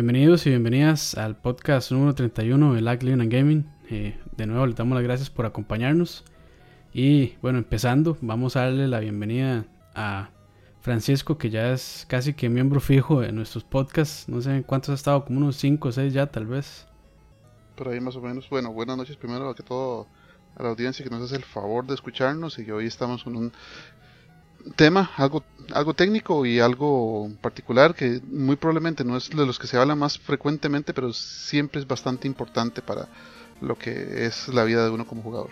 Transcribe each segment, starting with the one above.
Bienvenidos y bienvenidas al podcast número 31 de Lag Living and Gaming. Eh, de nuevo les damos las gracias por acompañarnos. Y bueno, empezando, vamos a darle la bienvenida a Francisco, que ya es casi que miembro fijo de nuestros podcasts. No sé en cuántos ha estado, como unos 5 o 6 ya tal vez. Por ahí más o menos. Bueno, buenas noches primero que todo a la audiencia que nos hace el favor de escucharnos y hoy estamos con un tema, algo, algo técnico y algo particular que muy probablemente no es de los que se habla más frecuentemente, pero siempre es bastante importante para lo que es la vida de uno como jugador.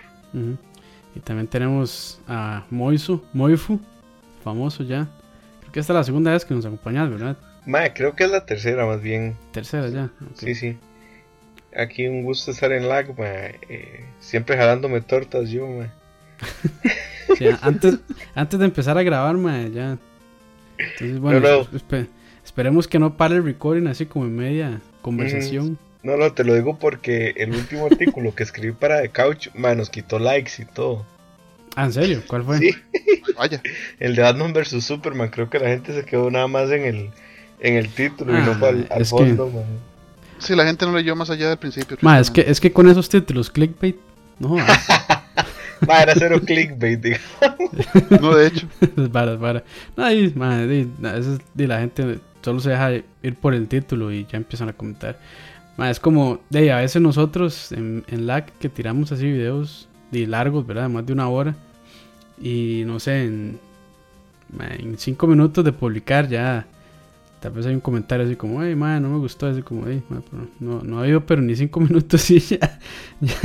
Y también tenemos a Moisu, Moifu, famoso ya. Creo que esta es la segunda vez que nos acompañas, ¿verdad? Ma, creo que es la tercera más bien. Tercera ya. Sí, sí. Aquí un gusto estar en lag, ma. Eh, siempre jalándome tortas yo, ma. antes, antes de empezar a grabar, ma, ya. Entonces, bueno, esperemos que no pare el recording así como en media conversación. Mm, no, no, te lo digo porque el último artículo que escribí para The Couch, ma, nos quitó likes y todo. Ah, ¿en serio? ¿Cuál fue? Sí. Vaya. El de Batman vs Superman, creo que la gente se quedó nada más en el, en el título y no fue al, al fondo, que... Sí, la gente no leyó más allá del principio. Ma, es que, es que con esos títulos, clickbait, no. Ma, era cero clickbait, digamos. No, de hecho. es para, para. No, y, ma, y, eso es, la gente solo se deja ir por el título y ya empiezan a comentar. Es como, de a veces nosotros en, en lag que tiramos así videos de largos, ¿verdad? más de una hora. Y no sé, en, en cinco minutos de publicar ya tal vez hay un comentario así como, ay, madre, no me gustó, así como, ay, no, no ha habido, pero ni cinco minutos y ya,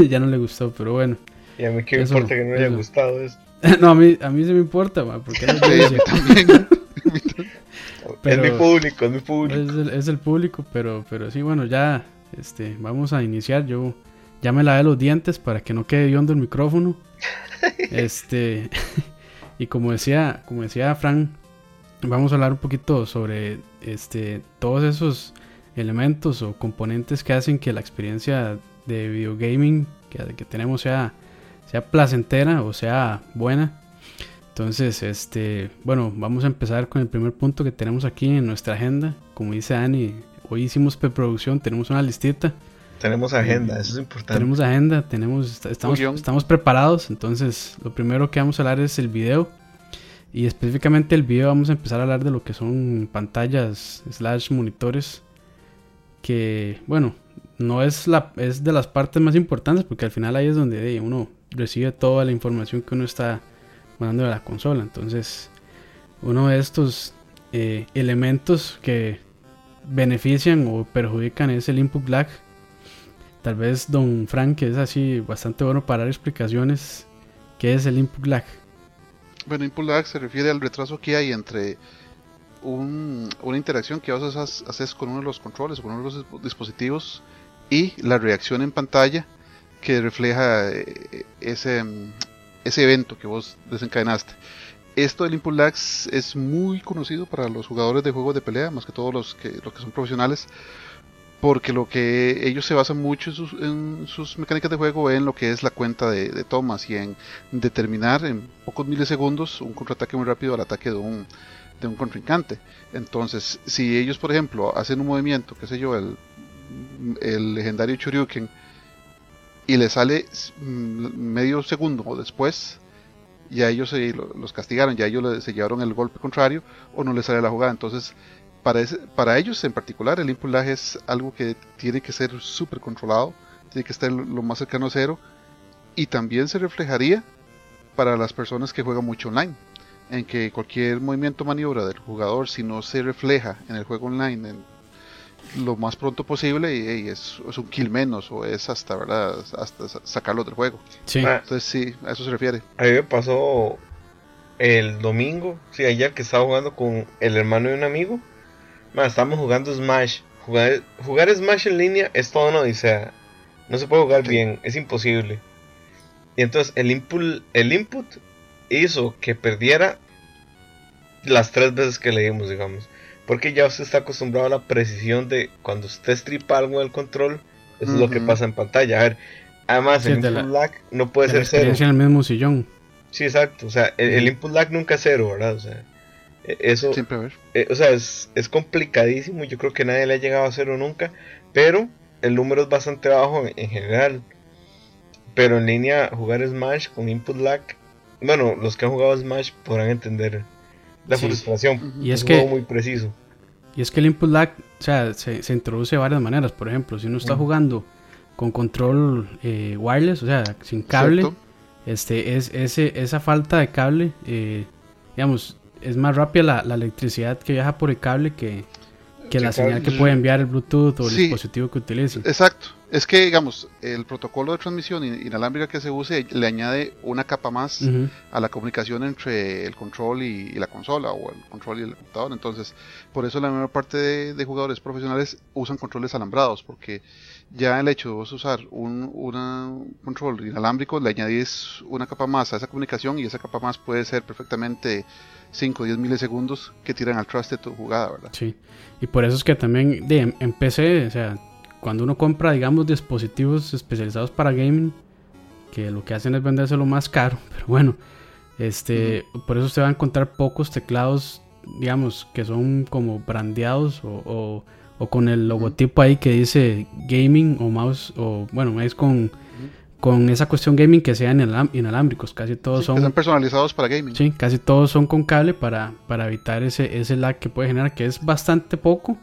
ya, no le gustó, pero bueno. Y a mí qué me importa que no le haya gustado esto. no, a mí, a mí sí me importa, porque no es mi público, es mi público. Es el, es el, público, pero, pero sí, bueno, ya este, vamos a iniciar. Yo ya me lavé los dientes para que no quede hondo el micrófono. este, y como decía, como decía Frank, vamos a hablar un poquito sobre este, todos esos elementos o componentes que hacen que la experiencia de videogaming que, que tenemos sea, sea placentera o sea buena. Entonces, este, bueno, vamos a empezar con el primer punto que tenemos aquí en nuestra agenda. Como dice Dani, hoy hicimos preproducción, tenemos una listita. Tenemos agenda, eso es importante. Tenemos agenda, tenemos, estamos, estamos preparados. Entonces, lo primero que vamos a hablar es el video. Y específicamente el video vamos a empezar a hablar de lo que son pantallas slash monitores. Que bueno, no es, la, es de las partes más importantes porque al final ahí es donde uno recibe toda la información que uno está mandando de la consola. Entonces, uno de estos eh, elementos que benefician o perjudican es el input lag. Tal vez don Frank, es así bastante bueno para dar explicaciones, ¿qué es el input lag? Bueno, input lag se refiere al retraso que hay entre una interacción que vos haces con uno de los controles o con uno de los dispositivos y la reacción en pantalla que refleja eh, ese, ese evento que vos desencadenaste. Esto del input lag es muy conocido para los jugadores de juegos de pelea, más que todos los que, los que son profesionales, porque lo que ellos se basan mucho en sus, mecánicas de juego en lo que es la cuenta de, tomas y en determinar en pocos milisegundos un contraataque muy rápido al ataque de un, de un contrincante. Entonces, si ellos, por ejemplo, hacen un movimiento, qué sé yo, el, el legendario Choryuken, y le sale medio segundo después, ya ellos se, los castigaron, ya ellos se llevaron el golpe contrario o no les sale la jugada. Entonces, para, para ellos en particular el input lag es algo que tiene que ser súper controlado, tiene que estar lo más cercano a cero y también se reflejaría para las personas que juegan mucho online, en que cualquier movimiento maniobra del jugador si no se refleja en el juego online en lo más pronto posible y, es, un kill menos o es hasta verdad hasta sacarlo del juego. Entonces sí, a eso se refiere. A mí me pasó el domingo, sí, ayer que estaba jugando con el hermano de un amigo estamos jugando Smash. Jugar, jugar Smash en línea es todo una odisea. No se puede jugar bien, es imposible. Y entonces el input, el input hizo que perdiera las tres veces que leímos, digamos. Porque ya usted está acostumbrado a la precisión de cuando usted estripa algo del control, eso es lo que pasa en pantalla. A ver, además el input lag no puede ser cero. en el mismo sillón. Sí, exacto. O sea, el, el, input lag nunca es cero, ¿verdad? O sea, E, eso, Siempre ver. Eh, o sea, es, es, complicadísimo. Yo creo que nadie le ha llegado a hacerlo nunca. Pero el número es bastante bajo en, general. Pero en línea, jugar Smash con input lag. Bueno, los que han jugado Smash podrán entender la frustración. Y es, es que, muy preciso. Y es que el input lag, o sea, se, se introduce de varias maneras. Por ejemplo, si uno está jugando con control eh, wireless, o sea, sin cable, este, es, ese, esa falta de cable, eh, digamos, es más rápida la, la, electricidad que viaja por el cable que, que la señal que puede enviar el Bluetooth o el dispositivo que utilice. Exacto. Es que, digamos, el protocolo de transmisión inalámbrica que se use le añade una capa más a la comunicación entre el control y, la consola o el control y el computador. Entonces, por eso la mayor parte de, jugadores profesionales usan controles alambrados, porque ya el hecho de vos usar un control inalámbrico le añadís una capa más a esa comunicación y esa capa más puede ser perfectamente 5 o 10 milisegundos que tiran al traste de tu jugada, ¿verdad? Sí, y por eso es que también de, en PC, o sea, cuando uno compra, digamos, dispositivos especializados para gaming, que lo que hacen es vendérselo más caro, pero bueno, este, por eso usted va a encontrar pocos teclados, digamos, que son como brandeados o, o, con el logotipo ahí que dice gaming o mouse, o bueno, es con, con esa cuestión gaming que sean inalámbricos, casi todos son... Que personalizados para gaming. Sí, casi todos son con cable para, para evitar ese, ese lag que puede generar, que es bastante poco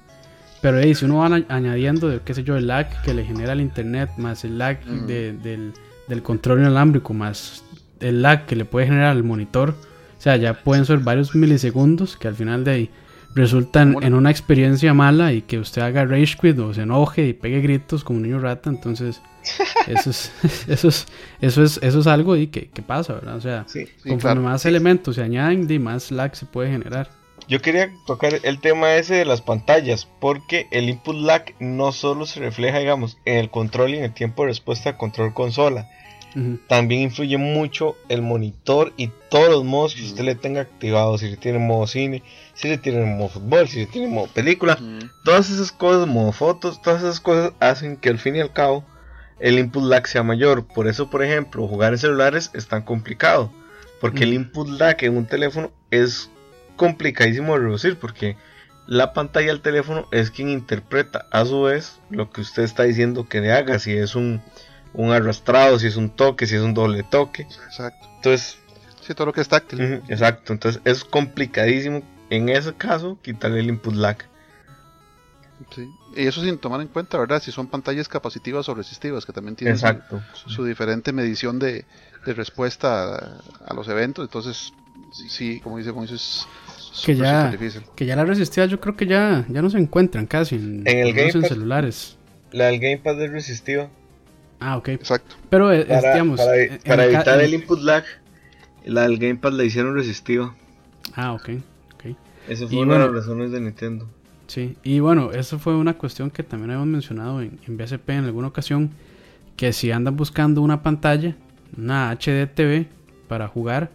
pero ahí, si uno va añadiendo, qué sé yo, el lag que le genera el internet, más el lag del, del, control inalámbrico, más el lag que le puede generar al monitor, o sea, ya pueden ser varios milisegundos que al final de ahí resultan en una experiencia mala y que usted haga rage quit o se enoje y pegue gritos como un niño rata, entonces eso es, eso es, eso es, eso es algo y que, que pasa, ¿verdad? O sea, conforme más elementos se añaden, de más lag se puede generar. Yo quería tocar el tema ese de las pantallas, porque el input lag no solo se refleja, digamos, en el control y en el tiempo de respuesta control consola. También influye mucho el monitor y todos los modos que usted le tenga activados. Si le tiene modo cine, si le tiene modo fútbol, si le tiene modo película. Todas esas cosas, modo fotos, todas esas cosas hacen que al fin y al cabo el input lag sea mayor. Por eso, por ejemplo, jugar en celulares es tan complicado. Porque el input lag en un teléfono es complicadísimo de reducir porque la pantalla del teléfono es quien interpreta a su vez lo que usted está diciendo que le haga, si es un, un arrastrado, si es un toque, si es un doble toque. Exacto. Entonces, si todo lo que es táctil. exacto, entonces es complicadísimo en ese caso quitarle el input lag. Sí. Y eso sin tomar en cuenta, ¿verdad? Si son pantallas capacitivas o resistivas, que también tienen su, diferente medición de, de respuesta a, a, los eventos. Entonces, sí, como dice Moisés, que ya, que ya la resistida yo creo que ya, ya no se encuentran casi en, en el Gamepad, celulares. La del Gamepad es resistiva. Ah, ok. Exacto. Pero, eh, para, digamos, para, evitar el input lag, la del Gamepad la hicieron resistiva. Ah, ok. okay. Esa fue una de las razones de Nintendo. Sí, y bueno, eso fue una cuestión que también habíamos mencionado en, en BSP en alguna ocasión, que si andan buscando una pantalla, una HD TV para jugar,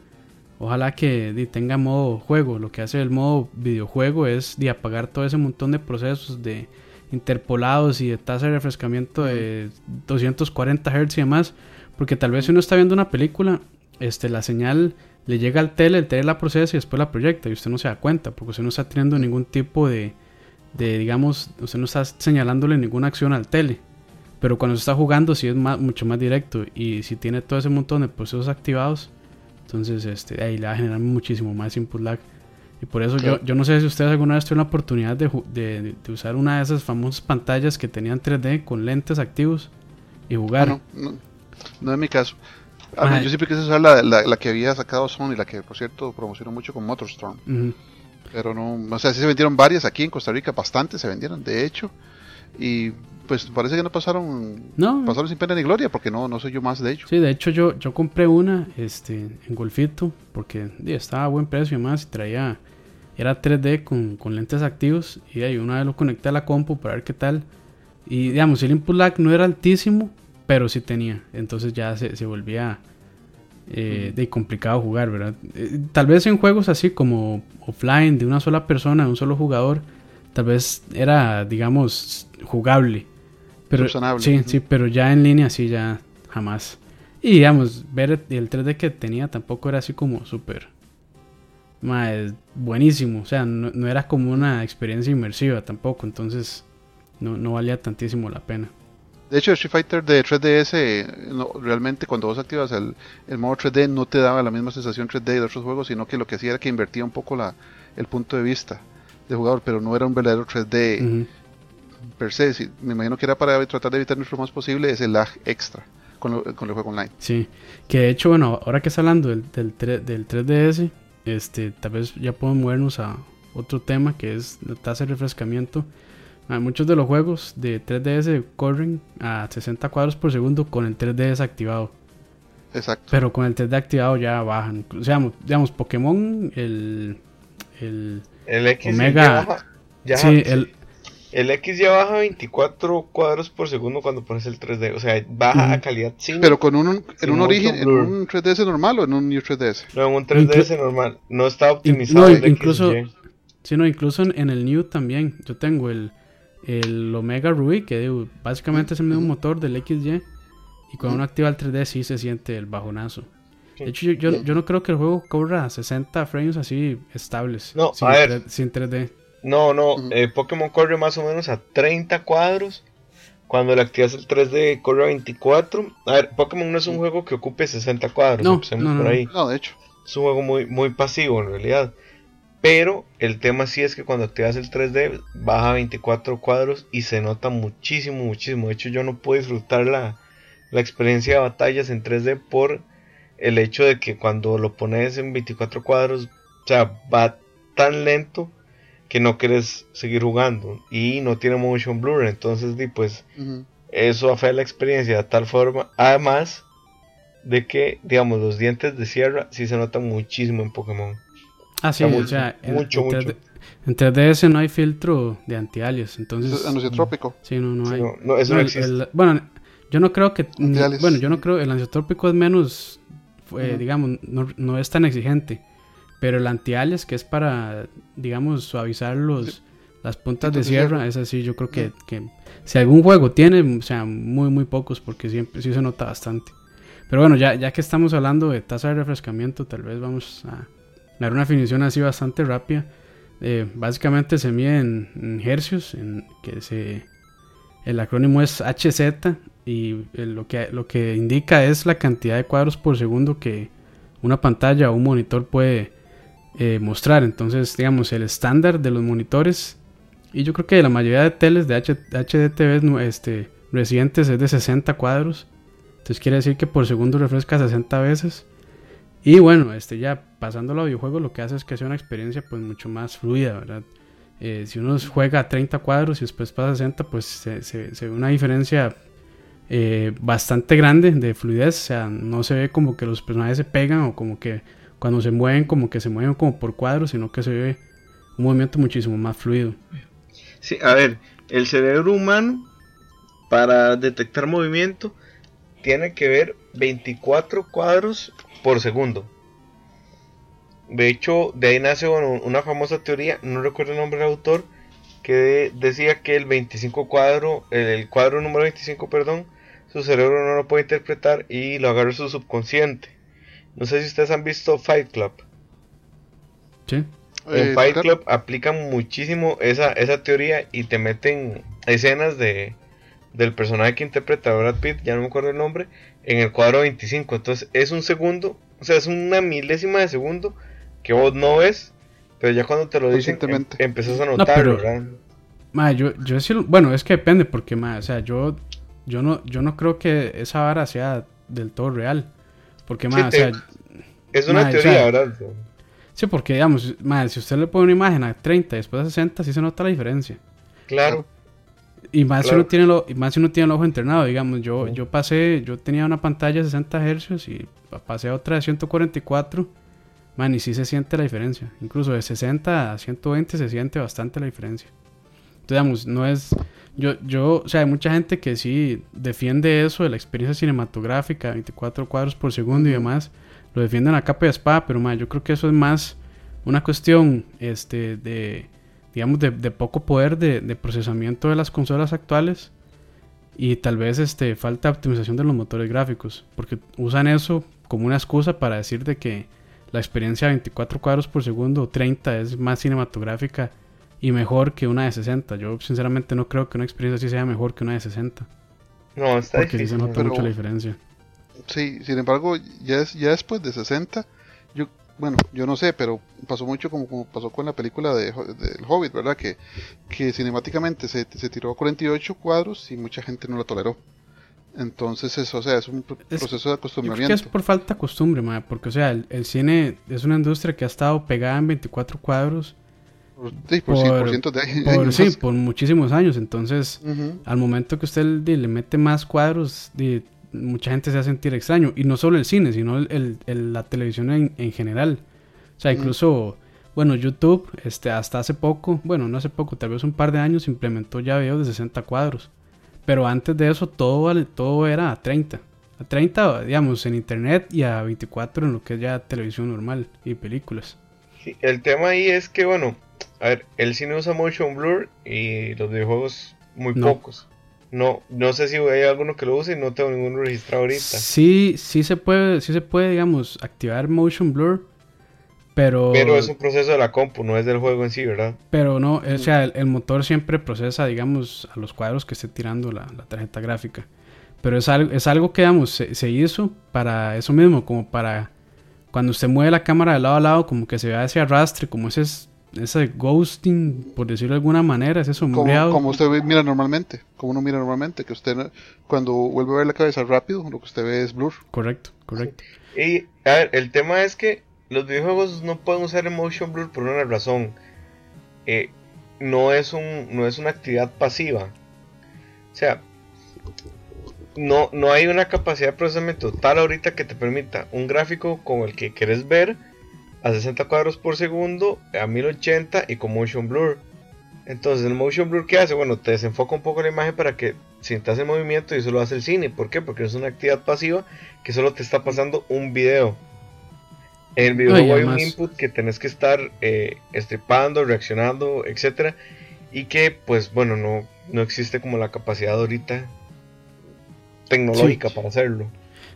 Ojalá que tenga modo juego. Lo que hace el modo videojuego es de apagar todo ese montón de procesos de interpolados y de tasa de refrescamiento de 240 Hz y demás. Porque tal vez si uno está viendo una película, este, la señal le llega al tele, el tele la procesa y después la proyecta y usted no se da cuenta porque usted no está teniendo ningún tipo de, de digamos, usted no está señalándole ninguna acción al tele. Pero cuando se está jugando sí es mucho más directo y si tiene todo ese montón de procesos activados, entonces, este, ahí le va a generar muchísimo más input lag. Y por eso yo, yo no sé si ustedes alguna vez tuvieron la oportunidad de, de, de, usar una de esas famosas pantallas que tenían 3D con lentes activos y jugar. Ah, no, no, no, es mi caso. yo siempre quise usar la, la, la, que había sacado Sony, la que por cierto promocionó mucho con Motorstorm. Pero no, o sea, sí se vendieron varias aquí en Costa Rica, bastante se vendieron, de hecho. Y pues parece que no pasaron no. pasaron sin pena ni gloria porque no no soy yo más de hecho sí de hecho yo yo compré una este en Golfito porque estaba a buen precio y más y traía era 3D con, con, lentes activos y ahí una vez lo conecté a la compu para ver qué tal y digamos el input lag no era altísimo pero sí tenía entonces ya se, se volvía eh, de complicado jugar verdad eh, tal vez en juegos así como offline de una sola persona de un solo jugador tal vez era digamos jugable pero, sí, sí, pero ya en línea sí, ya jamás. Y digamos, ver el 3D que tenía tampoco era así como súper es buenísimo. O sea, no, era como una experiencia inmersiva tampoco. Entonces, no, no valía tantísimo la pena. De hecho, Street Fighter de 3DS, realmente cuando vos activas el, el, modo 3D, no te daba la misma sensación 3D de otros juegos, sino que lo que hacía era que invertía un poco la, el punto de vista del jugador, pero no era un verdadero 3D per se. me imagino que era para tratar de evitar lo más posible ese lag extra con, con, el juego online. Sí, que de hecho, bueno, ahora que está hablando del, del, 3, del 3DS, este, tal vez ya podemos movernos a otro tema que es la tasa de refrescamiento. Ah, muchos de los juegos de 3DS corren a 60 cuadros por segundo con el 3D desactivado. Exacto. Pero con el 3D activado ya bajan. O sea, digamos, Pokémon, el, el, el X Omega. Ya sí, el, el X ya baja 24 cuadros por segundo cuando pones el 3D. O sea, baja a calidad 5. Pero con un, en un origen, en un 3DS normal o en un New 3DS? No, en un 3DS normal. No está optimizado. No, incluso, sí, no, incluso en, el New también. Yo tengo el, el Omega Ruby, que básicamente es el mismo motor del XY. Y cuando uno activa el 3D sí se siente el bajonazo. De hecho, yo, yo, no creo que el juego corra 60 frames así estables. No, sin, a ver. sin 3D. No, no, eh, Pokémon corre más o menos a 30 cuadros. Cuando le activas el 3D corre a 24. A ver, Pokémon no es un juego que ocupe 60 cuadros. No, no, por ahí. no, de hecho. Es un juego muy, muy pasivo en realidad. Pero el tema sí es que cuando activas el 3D baja a 24 cuadros y se nota muchísimo, muchísimo. De hecho, yo no puedo disfrutar la, la experiencia de batallas en 3D por el hecho de que cuando lo pones en 24 cuadros, o sea, va tan lento que no quieres seguir jugando y no tiene motion blur, entonces pues eso afecta la experiencia de tal forma, además de que digamos los dientes de sierra sí se notan muchísimo en Pokémon. Ah, sí, o sea, mucho, en, mucho. En 3DS no hay filtro de anti-alias, entonces... Anunciotrópico. Sí, no, no hay. No, eso no, existe. bueno, yo no creo que... Bueno, yo no creo... El anunciotrópico es menos... Digamos, no, no es tan exigente. Pero el anti-alias, que es para, digamos, suavizar los, las puntas de sierra, es así. Yo creo que, que, si algún juego tiene, o sea, muy, muy pocos, porque siempre sí se nota bastante. Pero bueno, ya, ya que estamos hablando de tasa de refrescamiento, tal vez vamos a dar una definición así bastante rápida. Eh, básicamente se mide en, hercios, en que se, el acrónimo es HZ y lo, que, lo que indica es la cantidad de cuadros por segundo que una pantalla o un monitor puede eh, mostrar. Entonces, digamos, el estándar de los monitores. Y yo creo que la mayoría de teles de HDTV este, residentes es de 60 cuadros. Entonces quiere decir que por segundo refresca 60 veces. Y bueno, este ya pasando al videojuego lo que hace es que sea una experiencia pues mucho más fluida, ¿verdad? Eh, si uno juega a 30 cuadros y después pasa a 60, pues se, ve una diferencia eh, bastante grande de fluidez. O sea, no se ve como que los personajes se pegan o como que cuando se mueven como que se mueven como por cuadros, sino que se ve un movimiento muchísimo más fluido. Sí, a ver, el cerebro humano para detectar movimiento tiene que ver 24 cuadros por segundo. De hecho, de ahí nace una famosa teoría, no recuerdo el nombre del autor, que decía que el 25 cuadro, el cuadro número 25, perdón, su cerebro no lo puede interpretar y lo agarra su subconsciente. No sé si ustedes han visto Fight Club. Sí. En eh, Fight Club aplican muchísimo esa, esa teoría y te meten escenas de del personaje que interpreta a Brad Pitt, ya no me acuerdo el nombre, en el cuadro 25. Entonces es un segundo, o sea, es una milésima de segundo que vos no ves, pero ya cuando te lo dicen em, empezás a notarlo, ¿verdad? yo, yo sí, bueno, es que depende, porque, ma, o sea, yo, yo, no, yo no creo que esa vara sea del todo real. Porque, más, o sea, es una teoría, ¿verdad? Sí, porque, digamos, más, si usted le pone una imagen a 30 y después a 60, sí se nota la diferencia. Claro. Y más, Si uno tiene lo, más si uno tiene el ojo entrenado, digamos, yo, yo pasé, yo tenía una pantalla de 60 Hz y pasé a otra de 144, man, y sí se siente la diferencia. Incluso de 60 a 120 se siente bastante la diferencia. Entonces, digamos, no es, yo, yo, o sea, hay mucha gente que sí defiende eso de la experiencia cinematográfica, 24 cuadros por segundo y demás, lo defienden a capa y espada, pero yo creo que eso es más una cuestión este, de, digamos, de, poco poder de, procesamiento de las consolas actuales y tal vez este, falta optimización de los motores gráficos, porque usan eso como una excusa para decir de que la experiencia de 24 cuadros por segundo o 30 es más cinematográfica y mejor que una de 60. Yo sinceramente no creo que una experiencia así sea mejor que una de 60. No, está Porque sí se nota mucho la diferencia. Sí, sin embargo, ya, es, ya después de 60, yo, bueno, yo no sé, pero pasó mucho como, como pasó con la película de, del Hobbit, ¿verdad? Que, que cinemáticamente se, se tiró a 48 cuadros y mucha gente no lo toleró. Entonces, eso, o sea, es un proceso de acostumbramiento. es por falta de costumbre, porque, o sea, el, cine es una industria que ha estado pegada en 24 cuadros. Sí, por, por, cientos de años. sí, por muchísimos años. Entonces, al momento que usted le mete más cuadros, mucha gente se va a sentir extraño. Y no solo el cine, sino el, la televisión en, general. O sea, incluso, bueno, YouTube, este, hasta hace poco, bueno, no hace poco, tal vez un par de años, implementó ya videos de 60 cuadros. Pero antes de eso todo, todo era a 30. A 30, digamos, en internet y a 24 en lo que es ya televisión normal y películas. Sí, el tema ahí es que, bueno, a ver, el cine usa motion blur y los videojuegos muy pocos. No, no sé si hay alguno que lo use y no tengo ninguno registrado ahorita. Sí, sí se puede, sí se puede, digamos, activar motion blur pero, pero es un proceso de la compu, no es del juego en sí, ¿verdad? Pero no, o sea, el, motor siempre procesa, digamos, a los cuadros que esté tirando la, tarjeta gráfica. Pero es algo, es algo que, digamos, se, hizo para eso mismo, como para cuando usted mueve la cámara de lado a lado, como que se vea ese arrastre, como ese, ese ghosting, por decirlo de alguna manera, ese sombreado. Como, como usted mira normalmente, como uno mira normalmente, que usted cuando vuelve a ver la cabeza rápido, lo que usted ve es blur. Correcto, correcto. Y, a ver, el tema es que los videojuegos no pueden usar motion blur por una razón. Eh, no, es un, no es una actividad pasiva. O sea, no, no hay una capacidad de procesamiento tal ahorita que te permita un gráfico como el que querés ver a 60 cuadros por segundo, a 1080 y con motion blur. Entonces, el motion blur, ¿qué hace? Bueno, te desenfoca un poco la imagen para que sientas el movimiento y eso lo hace el cine. ¿Por qué? Porque es una actividad pasiva que solo te está pasando un video. En el videojuego hay un input que tenés que estar eh, estripando, reaccionando, etcétera, y que pues bueno, no, no existe como la capacidad ahorita tecnológica para hacerlo.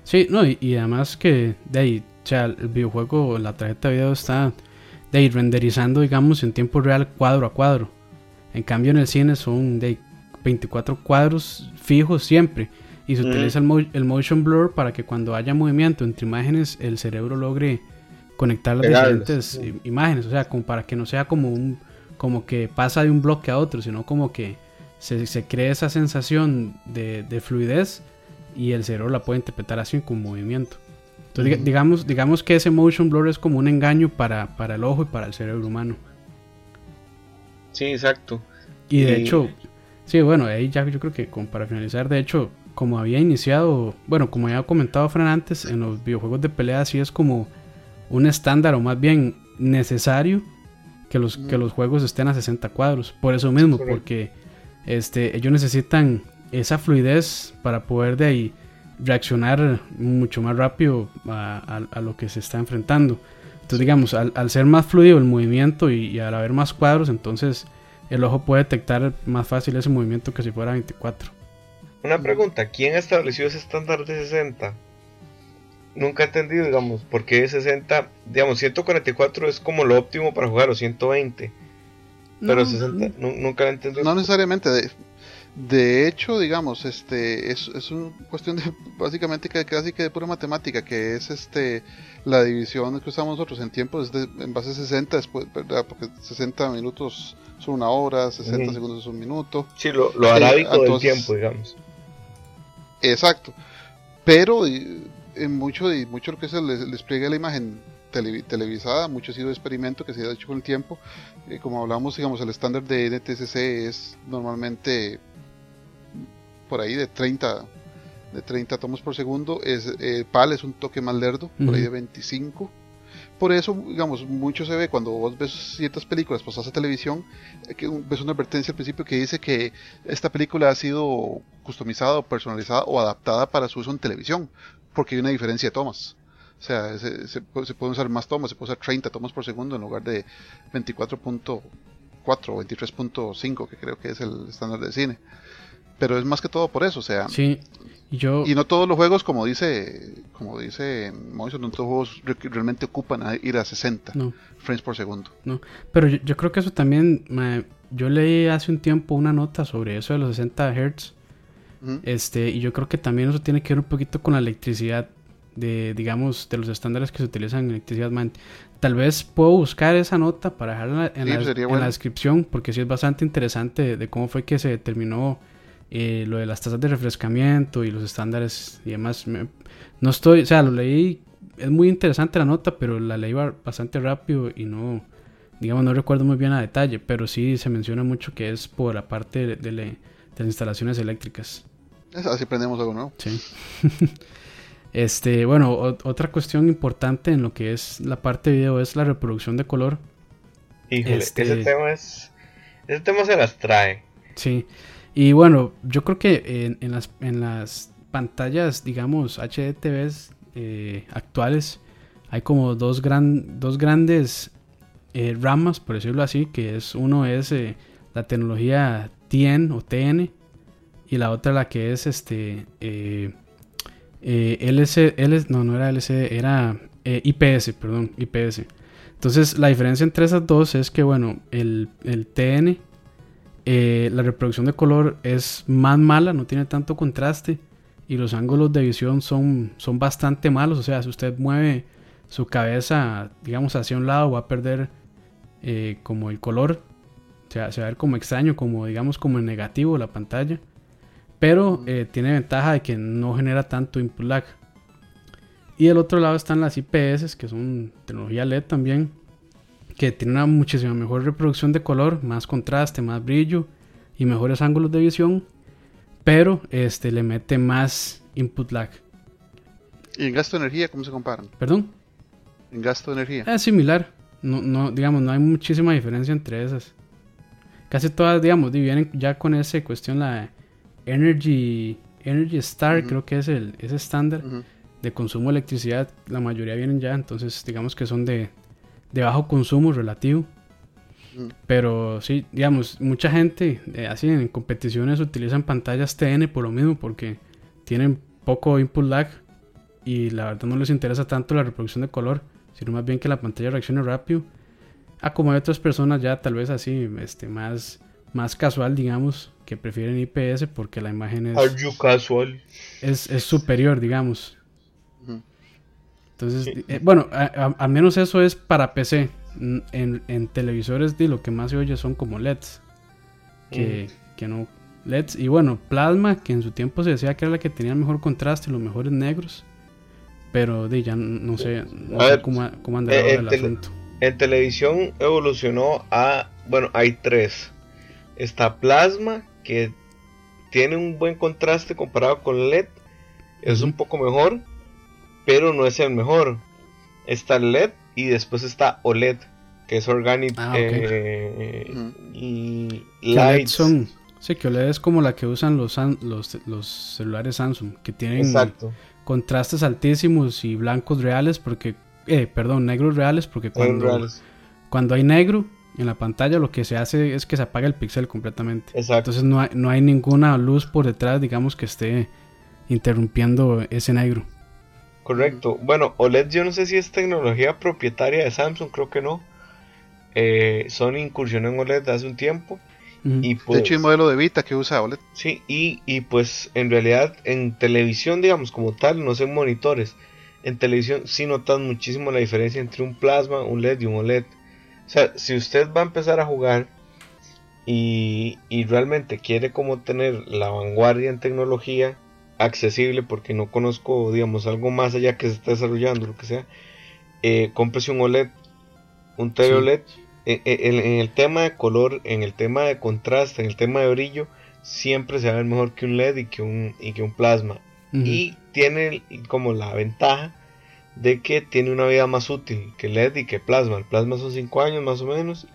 Sí, no, y, además que de ahí, sea, el videojuego, la tarjeta de video está de ahí renderizando, digamos, en tiempo real cuadro a cuadro. En cambio en el cine son de 24 cuadros fijos siempre. Y se utiliza el, el, motion blur para que cuando haya movimiento entre imágenes el cerebro logre conectar las diferentes imágenes, o sea, como para que no sea como un como que pasa de un bloque a otro, sino como que se, se cree esa sensación de, de, fluidez y el cerebro la puede interpretar así con movimiento. Entonces, digamos, digamos que ese motion blur es como un engaño para, para el ojo y para el cerebro humano. Sí, exacto. Y de hecho, sí, bueno, ahí ya yo creo que para finalizar, de hecho, como había iniciado, bueno, como había comentado Fran antes, en los videojuegos de pelea sí es como un estándar o más bien necesario que los, que los juegos estén a 60 cuadros. Por eso mismo, porque este, ellos necesitan esa fluidez para poder de ahí reaccionar mucho más rápido a, lo que se está enfrentando. Entonces, digamos, al, ser más fluido el movimiento y, al haber más cuadros, entonces el ojo puede detectar más fácil ese movimiento que si fuera 24. Una pregunta, ¿quién estableció ese estándar de 60? nunca he entendido, digamos, porque 60, digamos, 144 es como lo óptimo para jugar, o 120. Pero 60, nunca he entendido. No necesariamente. De, de hecho, digamos, este es, es una cuestión de básicamente casi que de pura matemática, que es este la división que usamos nosotros en tiempo es en base a 60, después, ¿verdad? Porque 60 minutos son una hora, 60 segundos es un minuto. Sí, lo, lo arábico del tiempo, digamos. Exacto. Pero en mucho de mucho lo que es el, despliegue de la imagen televisada, mucho ha sido experimento que se ha hecho con el tiempo. Eh, como hablamos, digamos, el estándar de NTSC es normalmente por ahí de 30 de 30 tomos por segundo. Es, eh, PAL es un toque más lerdo, por ahí de 25. Por eso, digamos, mucho se ve cuando vos ves ciertas películas pasadas a televisión, eh, que ves una advertencia al principio que dice que esta película ha sido customizada o personalizada o adaptada para su uso en televisión porque hay una diferencia de tomas. O sea, se, se, pueden usar más tomas, se puede usar 30 tomas por segundo en lugar de 24.4 o 23.5, que creo que es el estándar de cine. Pero es más que todo por eso, o sea. Sí. Yo... Y no todos los juegos, como dice como dice Moiso, no todos los juegos realmente ocupan a ir a 60 frames por segundo. No, pero yo, creo que eso también, yo leí hace un tiempo una nota sobre eso de los 60 Hz. este, y yo creo que también eso tiene que ver un poquito con la electricidad de, digamos, de los estándares que se utilizan en electricidad. Tal vez puedo buscar esa nota para dejarla en, la, descripción, porque sí es bastante interesante de, cómo fue que se determinó eh, lo de las tasas de refrescamiento y los estándares y demás. no estoy, o sea, lo leí, es muy interesante la nota, pero la leí bastante rápido y no, digamos, no recuerdo muy bien a detalle, pero sí se menciona mucho que es por la parte de, las instalaciones eléctricas. Así aprendemos algo nuevo. Sí. Este, bueno, otra cuestión importante en lo que es la parte de video es la reproducción de color. Híjole, este, ese tema es. Ese tema se las trae. Sí. Y bueno, yo creo que en, las, en las pantallas, digamos, HDTVs eh, actuales, hay como dos, gran, dos grandes eh, ramas, por decirlo así, que es uno es eh, la tecnología TN o TN y la otra la que es este LC, no, no era LCD, era IPS, perdón, IPS. Entonces, la diferencia entre esas dos es que, bueno, el, TN, eh, la reproducción de color es más mala, no tiene tanto contraste y los ángulos de visión son, son bastante malos. O sea, si usted mueve su cabeza, digamos, hacia un lado, va a perder como el color. O sea, se va a ver como extraño, como digamos, como en negativo la pantalla pero eh, tiene ventaja de que no genera tanto input lag. Y del otro lado están las IPS, que son tecnología LED también, que tienen una muchísima mejor reproducción de color, más contraste, más brillo y mejores ángulos de visión, pero este le mete más input lag. ¿Y en gasto de energía cómo se comparan? ¿Perdón? En gasto de energía. Es similar. No, no, digamos, no hay muchísima diferencia entre esas. Casi todas, digamos, vienen ya con esa cuestión la Energy, Energy Star, creo que es el estándar de consumo de electricidad. La mayoría vienen ya, entonces digamos que son de, de bajo consumo relativo. Pero sí, digamos, mucha gente eh, así en competiciones utilizan pantallas TN por lo mismo, porque tienen poco input lag y la verdad no les interesa tanto la reproducción de color, sino más bien que la pantalla reaccione rápido. Ah, como hay otras personas ya tal vez así, este, más, más casual, digamos, que prefieren IPS porque la imagen es. casual? Es, superior, digamos. Entonces, eh, bueno, al menos eso es para PC. En, en, televisores de lo que más se oye son como LEDs. Que, que, no. LEDs. Y bueno, plasma, que en su tiempo se decía que era la que tenía el mejor contraste, los mejores negros. Pero de ya no sé, cómo, cómo andará eh, el asunto. En televisión evolucionó a. Bueno, hay tres. Está plasma, que tiene un buen contraste comparado con LED. Es un poco mejor, pero no es el mejor. Está LED y después está OLED, que es Organic ah, eh, Lights. sí, que OLED es como la que usan los, los, celulares Samsung, que tienen contrastes altísimos y blancos reales, porque, eh, perdón, negros reales, porque cuando, cuando hay negro en la pantalla lo que se hace es que se apaga el píxel completamente. Exacto. Entonces no hay, no hay ninguna luz por detrás, digamos, que esté interrumpiendo ese negro. Correcto. Bueno, OLED yo no sé si es tecnología propietaria de Samsung, creo que no. Eh, Sony incursionó en OLED hace un tiempo. y pues, de hecho hay modelo de Vita que usa OLED. Sí, y, y pues en realidad en televisión, digamos como tal, no sé en monitores. En televisión sí notas muchísimo la diferencia entre un plasma, un LED y un OLED. O sea, si usted va a empezar a jugar y, realmente quiere como tener la vanguardia en tecnología accesible, porque no conozco, digamos, algo más allá que se está desarrollando, lo que sea, eh, cómprese un OLED, un TV OLED. E, e, en, el tema de color, en el tema de contraste, en el tema de brillo, siempre se va a ver mejor que un LED y que un, y que un plasma. Y tiene como la ventaja de que tiene una vida más útil que LED y que plasma. El plasma son 5 años más o menos.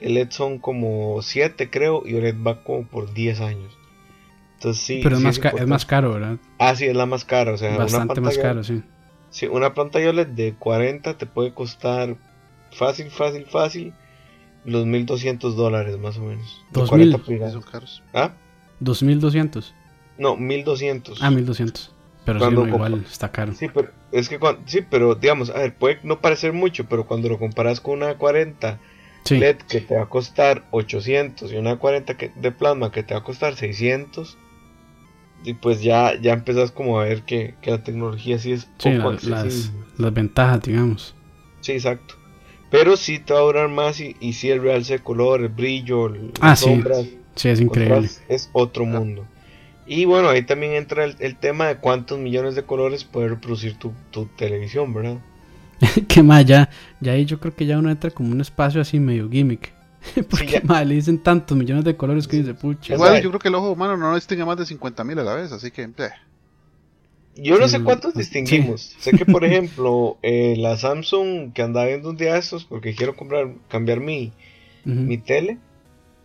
El LED son como 7 creo y el LED va como por 10 años. Entonces sí. Pero es, más es, más caro, ¿verdad? Ah, sí, es la más cara. O sea, Bastante más caro, sí. Sí, una pantalla LED de 40 te puede costar fácil, fácil, fácil los 1200 dólares más o menos. 2000 caros. ¿Ah? 2200. No, 1200. Ah, 1200. Pero sí, igual está caro. Sí, pero es que sí, pero digamos, a ver, puede no parecer mucho, pero cuando lo comparas con una 40 LED que te va a costar 800 y una 40 de plasma que te va a costar 600, y pues ya, ya empezás como a ver que, la tecnología sí es poco sí, las, las, ventajas, digamos. Sí, exacto. Pero sí te va a durar más y, y sí el realce de color, el brillo, ah, las sombras, sí. es increíble. Es otro mundo. Y bueno, ahí también entra el, tema de cuántos millones de colores puede reproducir tu, tu televisión, ¿verdad? que más, ya, ya ahí yo creo que ya uno entra como un espacio así medio gimmick. Porque le dicen tantos millones de colores que dice, pucha. Igual yo creo que el ojo humano no distingue más de 50.000 a la vez, así que... Eh. Yo no sé cuántos distinguimos. Sé que, por ejemplo, eh, la Samsung que andaba viendo un día de estos, porque quiero comprar, cambiar mi, mi tele,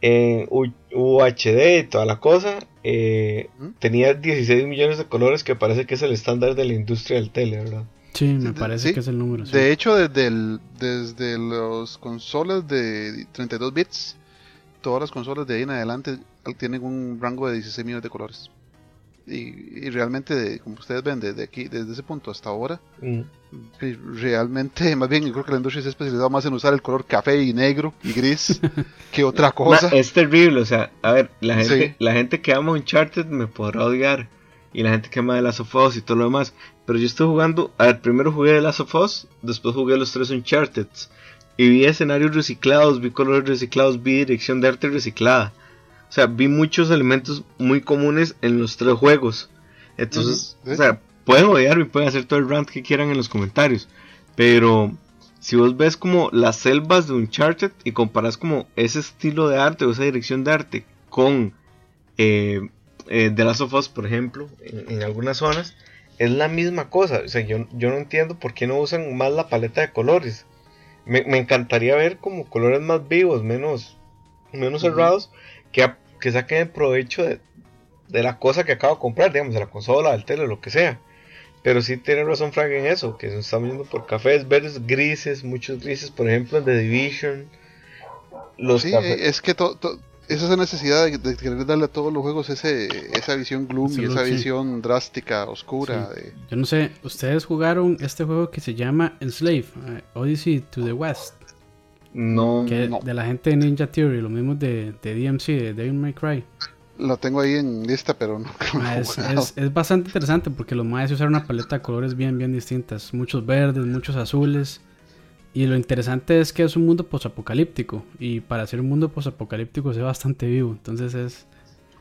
en UHD y toda la cosa, eh, tenía 16 millones de colores, que parece que es el estándar de la industria del tele, ¿verdad? Sí, me parece que es el número. De hecho, desde, el, desde los consolas de 32 bits, todas las consolas de ahí en adelante tienen un rango de 16 millones de colores. Y, realmente, como ustedes ven, desde aquí, desde ese punto hasta ahora, mm. realmente, más bien, yo creo que la industria se ha especializado más en usar el color café y negro y gris que otra cosa. es terrible, o sea, a ver, la gente, la gente que ama Uncharted me podrá odiar, y la gente que ama de of Us y todo lo demás, pero yo estoy jugando, a ver, primero jugué The Last of Us, después jugué los tres Uncharted. Y vi escenarios reciclados, vi colores reciclados, vi dirección de arte reciclada. O sea, vi muchos elementos muy comunes en los tres juegos. Entonces, o sea, pueden odiarme, pueden hacer todo el rant que quieran en los comentarios. Pero si vos ves como las selvas de Uncharted y comparas como ese estilo de arte o esa dirección de arte con eh, eh, The Last of Us, por ejemplo, en algunas zonas, es la misma cosa. O sea, yo, yo no entiendo por qué no usan más la paleta de colores. Me, encantaría ver como colores más vivos, menos, menos cerrados, que, que saquen provecho de, la cosa que acabo de comprar, digamos, de la consola, del tele, lo que sea. Pero sí tiene razón Frank en eso, que se estamos viendo por cafés verdes, grises, muchos grises, por ejemplo en The Division. Los sí, es que todo es esa necesidad de, querer darle a todos los juegos ese, esa visión gloomy, esa visión drástica, oscura. Yo no sé, ¿ustedes jugaron este juego que se llama Enslave, eh, Odyssey to the West? No, De la gente de Ninja Theory, lo mismo de, de DMC, de Devil May Cry. Lo tengo ahí en lista, pero no. Ah, es, es, bastante interesante porque los maes usaron una paleta de colores bien, bien distintas. Muchos verdes, muchos azules y lo interesante es que es un mundo posapocalíptico. Y para ser un mundo posapocalíptico es bastante vivo. Entonces es.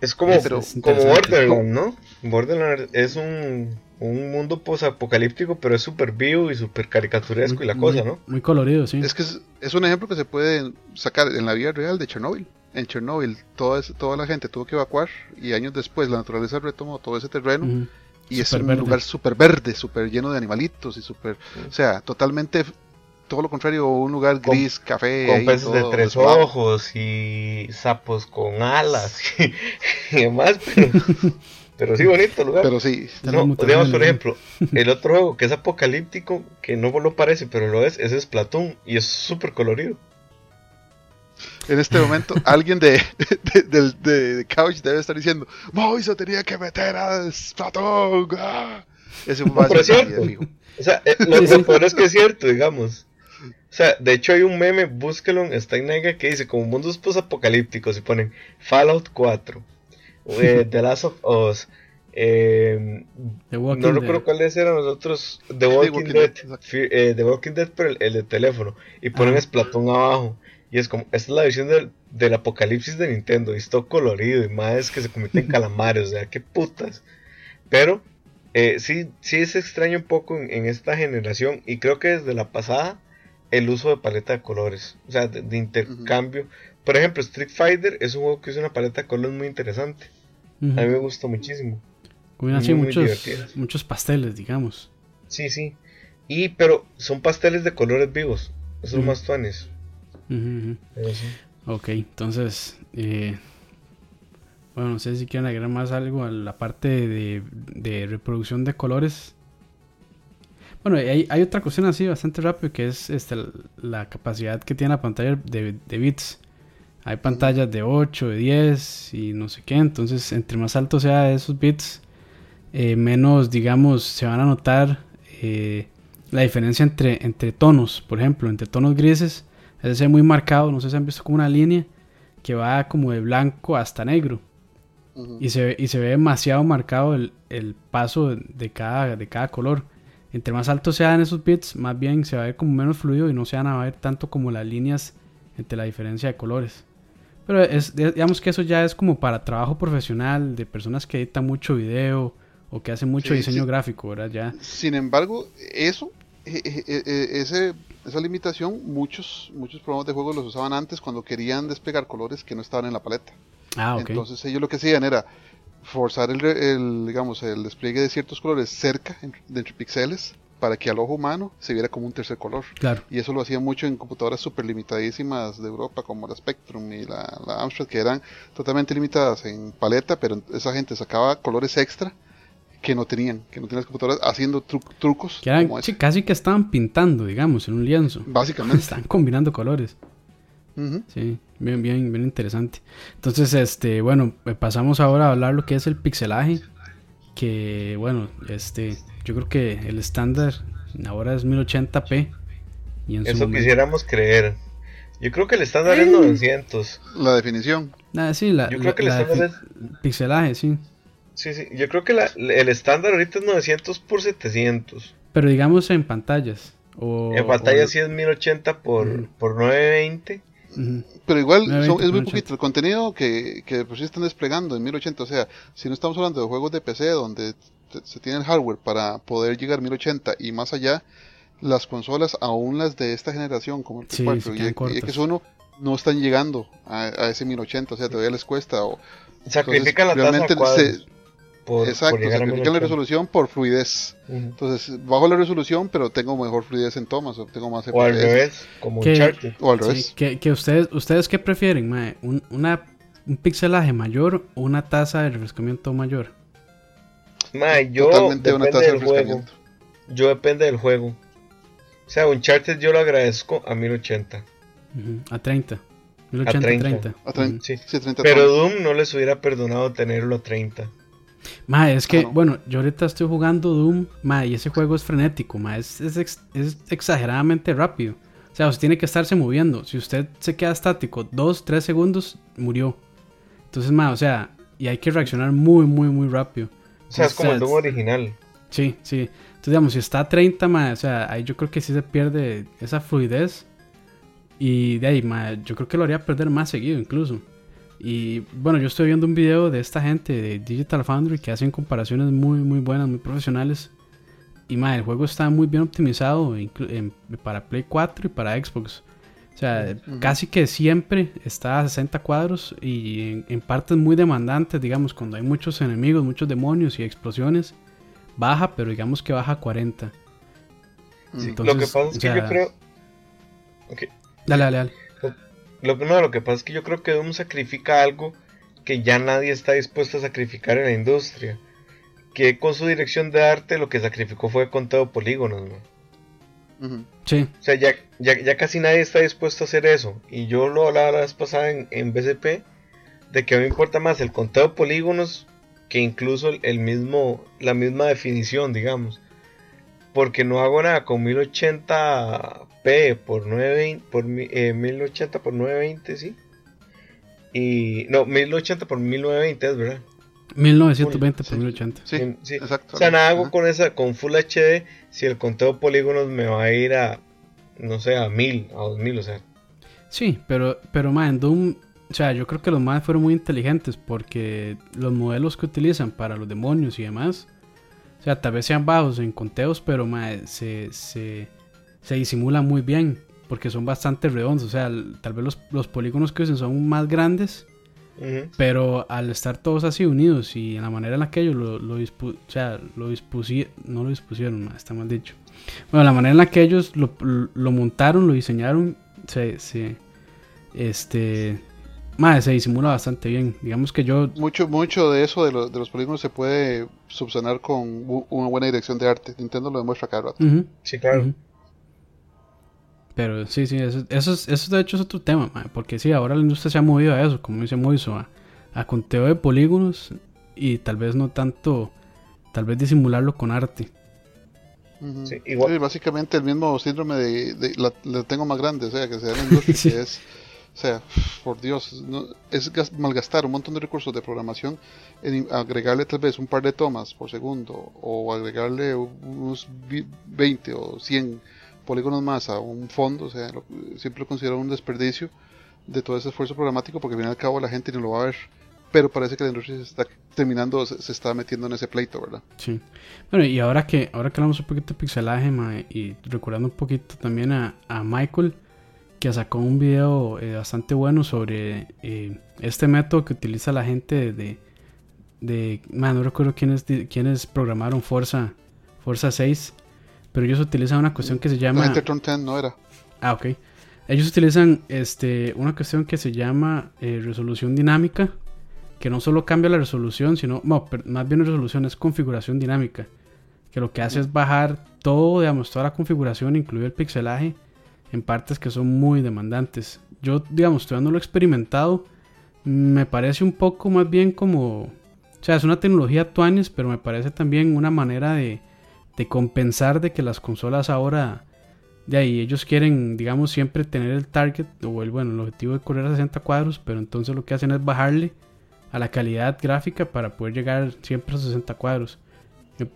Es como, como Borderlands, ¿no? Borderlands es un, un mundo posapocalíptico, pero es súper vivo y súper caricaturesco y la cosa, ¿no? Muy colorido, sí. Es que es, un ejemplo que se puede sacar en la vida real de Chernobyl. En Chernobyl, toda, toda la gente tuvo que evacuar y años después la naturaleza retomó todo ese terreno. Y es un lugar súper verde, súper lleno de animalitos y súper. O sea, totalmente todo lo contrario, un lugar gris, café. Con peces de tres ojos y sapos con alas y, demás, pero, sí bonito el lugar. Pero sí. No, digamos, por ejemplo, el otro juego que es apocalíptico, que no lo parece, pero lo es, ese es Platón y es súper colorido. En este momento, alguien de, de, Couch debe estar diciendo: Moiso tenía que meter a Platón. ¡Ah! Ese fue más no, O sea, eh, lo, lo peor es que es cierto, digamos. O sea, de hecho hay un meme, búsquelo está en Nega, que dice como mundos post-apocalípticos y ponen Fallout 4, eh, The Last of Us, eh, no recuerdo cuáles eran los otros, The Walking, Dead, eh, The Walking Dead, pero el, de teléfono, y ponen ah. Splatoon abajo. Y es como, esta es la visión del, del apocalipsis de Nintendo, y está colorido, y más que se convierten en calamares, o sea, qué putas. Pero, eh, sí, sí es extraño un poco en esta generación, y creo que desde la pasada el uso de paleta de colores, o sea, de, intercambio. Por ejemplo, Street Fighter es un juego que usa una paleta de colores muy interesante. A mí me gusta muchísimo. así muchos, muchos pasteles, digamos. Sí, sí. Y, pero son pasteles de colores vivos. Esos son más tuanes. Ok, entonces, eh, bueno, no sé si quieren agregar más algo a la parte de, de reproducción de colores. Bueno, hay, hay, otra cuestión así bastante rápido que es este, la capacidad que tiene la pantalla de, bits. Hay pantallas de 8, de 10 y no sé qué. Entonces, entre más alto sea esos bits, eh, menos, digamos, se van a notar eh, la diferencia entre, entre tonos. Por ejemplo, entre tonos grises, es muy marcado. No sé si han visto como una línea que va como de blanco hasta negro. y, se, y se ve demasiado marcado el, el paso de cada, de cada color. Entre más alto sean esos bits, más bien se va a ver como menos fluido y no se van a ver tanto como las líneas entre la diferencia de colores. Pero es, digamos que eso ya es como para trabajo profesional, de personas que editan mucho video o que hacen mucho diseño gráfico, ¿verdad? Ya. Sin embargo, eso, e, e, e, ese, esa limitación, muchos, muchos programas de juego los usaban antes cuando querían desplegar colores que no estaban en la paleta. Ah, Entonces ellos lo que hacían era forzar el, digamos, el despliegue de ciertos colores cerca de entre píxeles para que al ojo humano se viera como un tercer color. Claro. Y eso lo hacía mucho en computadoras super limitadísimas de Europa, como la Spectrum y la, la Amstrad, que eran totalmente limitadas en paleta, pero esa gente sacaba colores extra que no tenían, que no tenían las computadoras haciendo trucos. sí, casi que estaban pintando, digamos, en un lienzo. Básicamente. Están combinando colores. Sí, bien, bien, bien interesante. Entonces, este, bueno, eh, pasamos ahora a hablar lo que es el pixelaje. Que, bueno, este, yo creo que el estándar ahora es 1080p. Y Eso quisiéramos creer. Yo creo que el estándar es 900. La definición. Ah, sí, la, yo creo que el estándar es... Pixelaje, sí. Sí, sí. Yo creo que el estándar ahorita es 900 por 700. Pero digamos en pantallas. O, en pantallas sí es 1080 por, por 920. Pero igual es muy poquito el contenido que, que pues están desplegando en 1080. O sea, si no estamos hablando de juegos de PC donde se tiene el hardware para poder llegar a 1080 y más allá, las consolas, aún las de esta generación, como el P4 y, el X1, no están llegando a, ese 1080. O sea, todavía les cuesta. O, Sacrifican la realmente Exacto, se la resolución por fluidez. Entonces, bajo la resolución, pero tengo mejor fluidez en tomas, o tengo más O al revés, como un O al revés. que, ustedes, ¿Ustedes qué prefieren, ¿Un, una, ¿Un pixelaje mayor o una tasa de refrescamiento mayor? Mae, yo Totalmente una tasa de refrescamiento. Yo depende del juego. O sea, Uncharted yo lo agradezco a 1080. A 30. 1080, 30. A 30. Sí. Sí, 30 Pero Doom no les hubiera perdonado tenerlo a 30. Ma, es que, bueno, yo ahorita estoy jugando Doom, ma, y ese juego es frenético, ma, es, es, exageradamente rápido. O sea, usted tiene que estarse moviendo. Si usted se queda estático dos, tres segundos, murió. Entonces, ma, o sea, y hay que reaccionar muy, muy, muy rápido. O sea, es como el Doom original. Sí, sí. Entonces, digamos, si está a 30, ma, o sea, ahí yo creo que sí se pierde esa fluidez. Y de ahí, ma, yo creo que lo haría perder más seguido incluso. Y bueno, yo estoy viendo un video de esta gente de Digital Foundry que hacen comparaciones muy, muy buenas, muy profesionales. Y más, el juego está muy bien optimizado para Play 4 y para Xbox. O sea, casi que siempre está a 60 cuadros y en, partes muy demandantes, digamos, cuando hay muchos enemigos, muchos demonios y explosiones, baja, pero digamos que baja a 40. lo que pasa es que yo creo... Dale, dale, dale. Lo, no, lo que pasa es que yo creo que Doom sacrifica algo que ya nadie está dispuesto a sacrificar en la industria. Que con su dirección de arte lo que sacrificó fue contado polígonos, ¿no? Sí. O sea, ya, ya, casi nadie está dispuesto a hacer eso. Y yo lo hablaba la vez pasada en, en BCP, de que a mí me importa más el conteo de polígonos que incluso el mismo, la misma definición, digamos. Porque no hago nada con 1080 P por 920, por 1080 eh, por 920, sí. Y no, 1080 por 1920 es verdad. 1920 por 1080. Sí, sí, exacto. O sea, nada hago con esa con Full HD si el conteo de polígonos me va a ir a no sé, a 1000, a 2000, o sea. Sí, pero pero man, Doom, o sea, yo creo que los más fueron muy inteligentes porque los modelos que utilizan para los demonios y demás, o sea, tal vez sean bajos en conteos, pero se, se se disimula muy bien porque son bastante redondos. O sea, tal vez los, polígonos que usan son más grandes, pero al estar todos así unidos y en la manera en la que ellos lo, lo, o sea, lo dispusieron, no lo dispusieron, está mal dicho. Bueno, la manera en la que ellos lo, montaron, lo diseñaron, se, se este, más se disimula bastante bien. Digamos que yo. Mucho, mucho de eso de, de los polígonos se puede subsanar con una buena dirección de arte. Nintendo lo demuestra cada rato. Sí, claro. Pero sí, sí, eso, eso, eso de hecho es otro tema, porque sí, ahora la industria se ha movido a eso, como dice Moiso, a, a conteo de polígonos y tal vez no tanto, tal vez disimularlo con arte. sí, igual. básicamente el mismo síndrome de, la, tengo más grande, o sea, que sea la industria, que es, o sea, por Dios, es malgastar un montón de recursos de programación en agregarle tal vez un par de tomas por segundo o agregarle unos 20 o 100 polígonos más a un fondo, o sea, siempre lo considero un desperdicio de todo ese esfuerzo programático porque al fin y al cabo la gente no lo va a ver. Pero parece que la industria se está terminando, se, está metiendo en ese pleito, ¿verdad? Sí. Bueno, y ahora que ahora que hablamos un poquito de pixelaje, y recordando un poquito también a, a Michael, que sacó un video eh, bastante bueno sobre eh, este método que utiliza la gente de... de no recuerdo quiénes, quiénes programaron Forza, Forza 6, pero ellos utilizan una cuestión que se llama... No, no era. Ah, ok. Ellos utilizan este, una cuestión que se llama eh, resolución dinámica, que no solo cambia la resolución, sino, más bien resolución es configuración dinámica, que lo que hace es bajar todo, digamos, toda la configuración, incluido el pixelaje, en partes que son muy demandantes. Yo, digamos, todavía no lo he experimentado, me parece un poco más bien como, o sea, es una tecnología tuanes, pero me parece también una manera de, de compensar de que las consolas ahora de ahí ellos quieren digamos siempre tener el target o el bueno el objetivo de correr a 60 cuadros pero entonces lo que hacen es bajarle a la calidad gráfica para poder llegar siempre a 60 cuadros.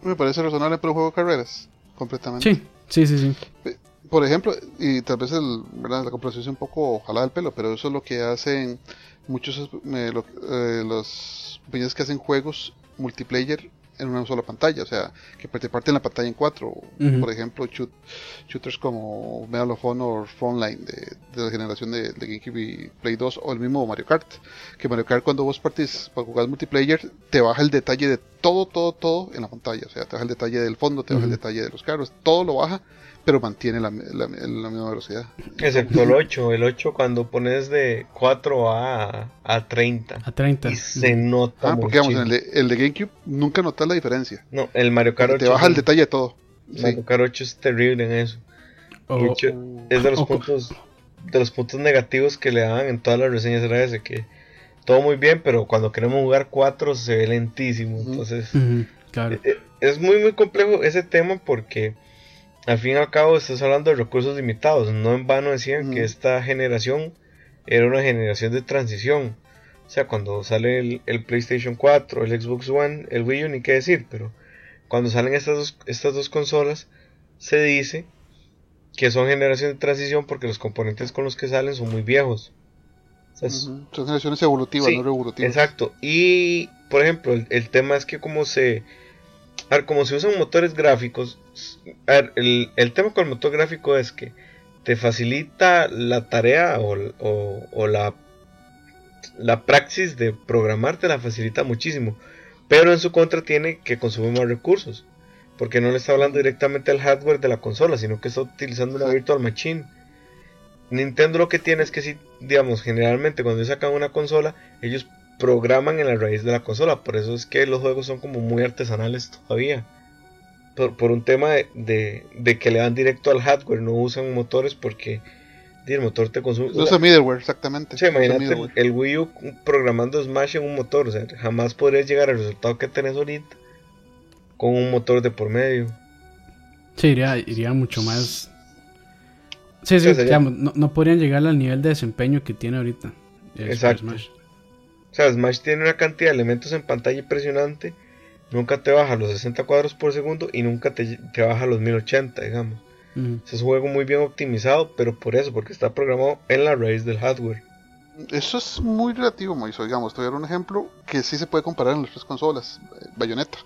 Me parece razonable para un juego de carreras completamente. Sí sí sí sí por ejemplo y tal vez el, ¿verdad? la comparación es un poco jalada del pelo pero eso es lo que hacen muchos eh, eh, los compañías que hacen juegos multiplayer en una sola pantalla, o sea, que te parten la pantalla en cuatro. Por ejemplo, shooters como Medal of Honor Frontline de, de la generación de, de, GameCube y Play 2 o el mismo Mario Kart. Que Mario Kart cuando vos partís para jugar multiplayer te baja el detalle de todo, todo, todo en la pantalla. O sea, te baja el detalle del fondo, te baja el detalle de los carros, todo lo baja pero mantiene la, la, misma velocidad. Excepto el 8, el 8 cuando pones de 4 a, a 30. A 30. Y se nota. Ah, porque vamos, en el de, el de, GameCube nunca notas la diferencia. No, el Mario Kart 8. Te baja el detalle de todo. Mario Kart 8 es terrible en eso. Oh, hecho, es de los oh, puntos de los puntos negativos que le dan en todas las reseñas era ese que todo muy bien, pero cuando queremos jugar 4 se ve lentísimo. Entonces, claro. E, e, es muy muy complejo ese tema porque al fin y al cabo estás hablando de recursos limitados. No en vano decían que esta generación era una generación de transición. O sea, cuando sale el, PlayStation 4, el Xbox One, el Wii U, ni qué decir, pero cuando salen estas dos, estas dos consolas, se dice que son generación de transición porque los componentes con los que salen son muy viejos. Son generaciones evolutivas, no revolutivas. Exacto. Y, por ejemplo, el tema es que como se a ver, como se usan motores gráficos, a ver, el, el, tema con el motor gráfico es que te facilita la tarea o, o, la, la praxis de programar, te la facilita muchísimo. Pero en su contra tiene que consumir más recursos. Porque no le está hablando directamente al hardware de la consola, sino que está utilizando una virtual machine. Nintendo lo que tiene es que si, digamos, generalmente cuando sacan una consola, ellos programan en la raíz de la consola. Por eso es que los juegos son como muy artesanales todavía. Por, un tema de, de, que le dan directo al hardware, no usan motores porque el motor te consume. Usa middleware, exactamente. Sí, imagínate el, Wii U programando Smash en un motor. O sea, jamás podrías llegar al resultado que tenés ahorita con un motor de por medio. Sí, iría, iría mucho más. Sí, sí, no, no, podrían llegar al nivel de desempeño que tiene ahorita. Exacto. O sea, Smash tiene una cantidad de elementos en pantalla impresionante. Nunca te baja los 60 cuadros por segundo y nunca te, te baja los 1080, digamos. Es un juego muy bien optimizado, pero por eso, porque está programado en la raíz del hardware. Eso es muy relativo, Moiso. Digamos, te voy a dar un ejemplo que sí se puede comparar en las tres consolas. Bayonetta.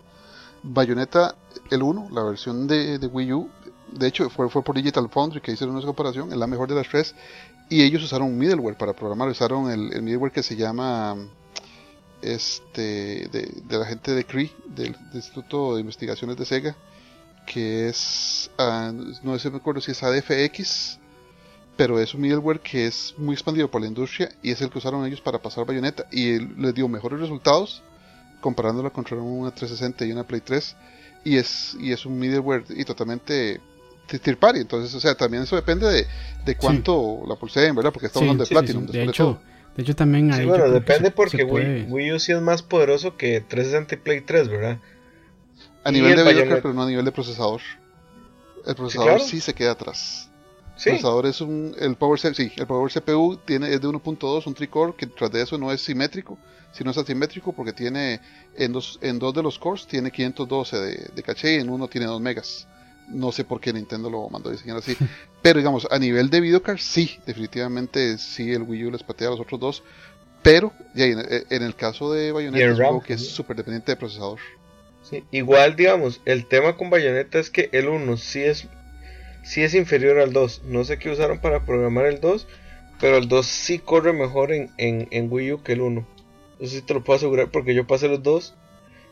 Bayonetta, el 1, la versión de, de Wii U, de hecho fue, fue por Digital Foundry que hicieron una comparación, es la mejor de las tres. Y ellos usaron un middleware para programar, usaron el, el middleware que se llama este de, la gente de CRI, del, Instituto de Investigaciones de Sega, que es, ah, no sé, me acuerdo si es ADFX, pero es un middleware que es muy expandido por la industria y es el que usaron ellos para pasar Bayonetta y les dio mejores resultados comparándola contra una 360 y una Play 3 y es, y es un middleware y totalmente tier party. Entonces, o sea, también eso depende de, de cuánto la pulseen, ¿verdad? Porque estamos hablando de Platinum. De hecho, de, hecho, también hay. bueno, depende porque Wii, U sí es más poderoso que 360 y Play 3, ¿verdad? A nivel de videocard, pero no a nivel de procesador. El procesador sí, se queda atrás. El procesador es un. El Power, sí, el Power CPU tiene, es de 1.2, un tricore, que tras de eso no es simétrico, sino es asimétrico porque tiene. En dos, en dos de los cores tiene 512 de, de caché y en uno tiene 2 megas. No sé por qué Nintendo lo mandó a diseñar así. pero digamos, a nivel de videocard, sí, definitivamente sí, el Wii U les patea a los otros dos. Pero, ya, en, en, el caso de Bayonetta, es que es súper dependiente de procesador. Sí, igual, digamos, el tema con Bayonetta es que el 1 sí es, sí es inferior al 2. No sé qué usaron para programar el 2, pero el 2 sí corre mejor en, en, en Wii U que el 1. Eso sí te lo puedo asegurar porque yo pasé los dos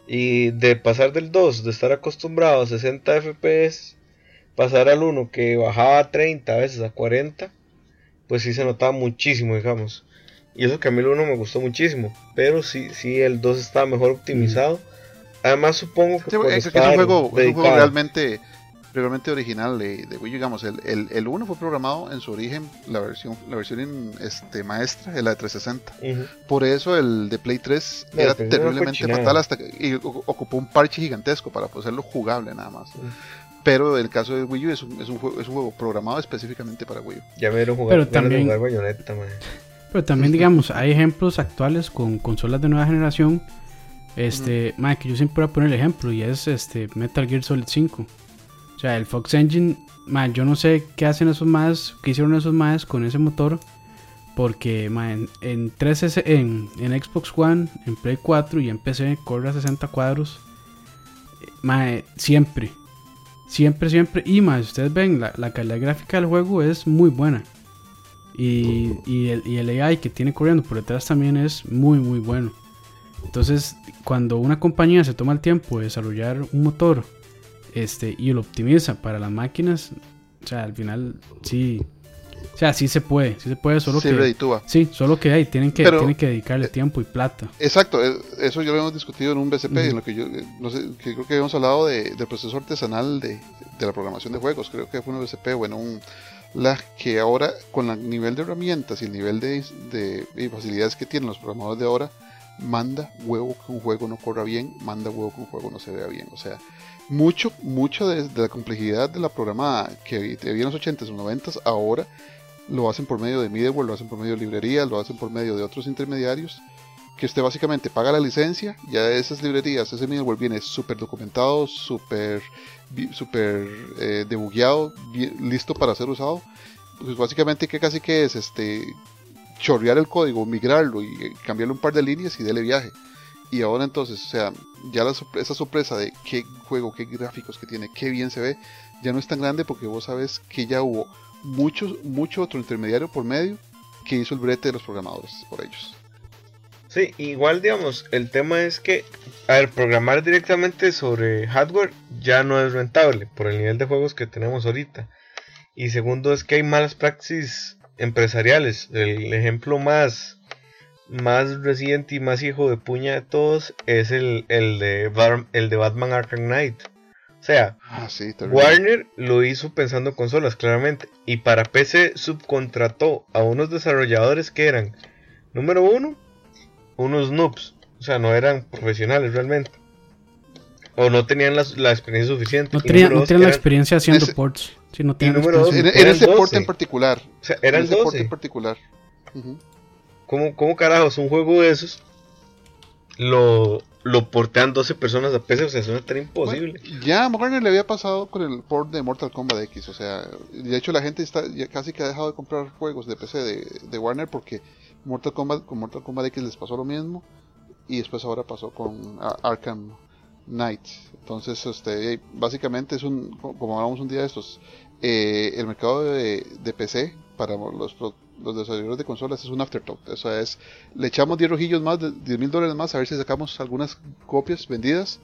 y de pasar del 2, de estar acostumbrado a 60 FPS, pasar al 1 que bajaba a 30, a veces a 40, pues sí se notaba muchísimo, digamos. Y eso que a mí el 1 me gustó muchísimo, pero sí, sí el 2 estaba mejor optimizado. Además supongo que... es, un juego, es un juego realmente realmente original de, Wii digamos, el, el, el 1 fue programado en su origen, la versión, la versión este, maestra, la de 360. Por eso el de Play 3 era terriblemente fatal hasta que y ocupó un parche gigantesco para hacerlo jugable nada más. Pero el caso de Wii U es un, es un, juego, es un juego programado específicamente para Wii U. Ya me jugar, pero también, Pero también, digamos, hay ejemplos actuales con consolas de nueva generación. Este, que yo siempre voy a poner el ejemplo y es este Metal Gear Solid 5. O sea, el Fox Engine, man, yo no sé qué hacen esos más, qué hicieron esos más con ese motor. Porque man, en, 3 en, en, Xbox One, en Play 4 y en PC corre a 60 cuadros. Man, siempre. Siempre, siempre. Y más, ustedes ven, la, la, calidad gráfica del juego es muy buena. Y, y, el, y el AI que tiene corriendo por detrás también es muy, muy bueno. Entonces, cuando una compañía se toma el tiempo de desarrollar un motor este, y lo optimiza para las máquinas, o sea, al final sí, o sea, sí se puede, sí se puede, solo que sí, solo que hay, tienen que tienen que dedicarle eh, tiempo y plata. Exacto, eh, eso ya lo hemos discutido en un BCP, en lo que yo eh, no sé, que creo que habíamos hablado de, del proceso artesanal de, de, la programación de juegos, creo que fue un BCP, bueno, un la que ahora con el nivel de herramientas y el nivel de, de, facilidades que tienen los programadores de ahora, manda huevo que un juego no corra bien, manda huevo que un juego no se vea bien, o sea, mucho, mucho de, la complejidad de la programada que había en los 80s o 90s, ahora lo hacen por medio de middleware, lo hacen por medio de librerías, lo hacen por medio de otros intermediarios, que usted básicamente paga la licencia, ya de esas librerías, ese middleware viene súper documentado, súper super, eh, debugueado, listo para ser usado. Pues básicamente que casi que es este chorrear el código, migrarlo y cambiarle un par de líneas y dele viaje. Y ahora entonces, o sea, ya la esa sorpresa de qué juego, qué gráficos que tiene, qué bien se ve, ya no es tan grande porque vos sabes que ya hubo mucho, mucho otro intermediario por medio que hizo el brete de los programadores por ellos. Sí, igual digamos, el tema es que, a ver, programar directamente sobre hardware ya no es rentable por el nivel de juegos que tenemos ahorita. Y segundo es que hay malas praxis empresariales. El ejemplo más más reciente y más hijo de puña de todos es el, el, de, el de Batman Arkham Knight. O sea, ah, Warner lo hizo pensando en consolas, claramente. Y para PC subcontrató a unos desarrolladores que eran, número uno, unos noobs. O sea, no eran profesionales realmente. O no tenían la, la experiencia suficiente. No, tenían, la experiencia haciendo ports. no en, ese port en particular. O sea, eran en ese port en particular. ¿Cómo, ¿Cómo carajos un juego de esos lo, lo portean 12 personas a PC? O sea, es tan imposible. ya a Warner le había pasado con el port de Mortal Kombat X. O sea, de hecho la gente está casi que ha dejado de comprar juegos de PC de, de Warner porque Mortal Kombat, con Mortal Kombat X les pasó lo mismo. Y después ahora pasó con Arkham Knight. Entonces, este, básicamente es un, como hablamos un día de estos, eh, el mercado de, de PC para los, los desarrolladores de consolas es un afterthought. Eso es, le echamos 10 rojillos más, 10 mil dólares más, a ver si sacamos algunas copias vendidas,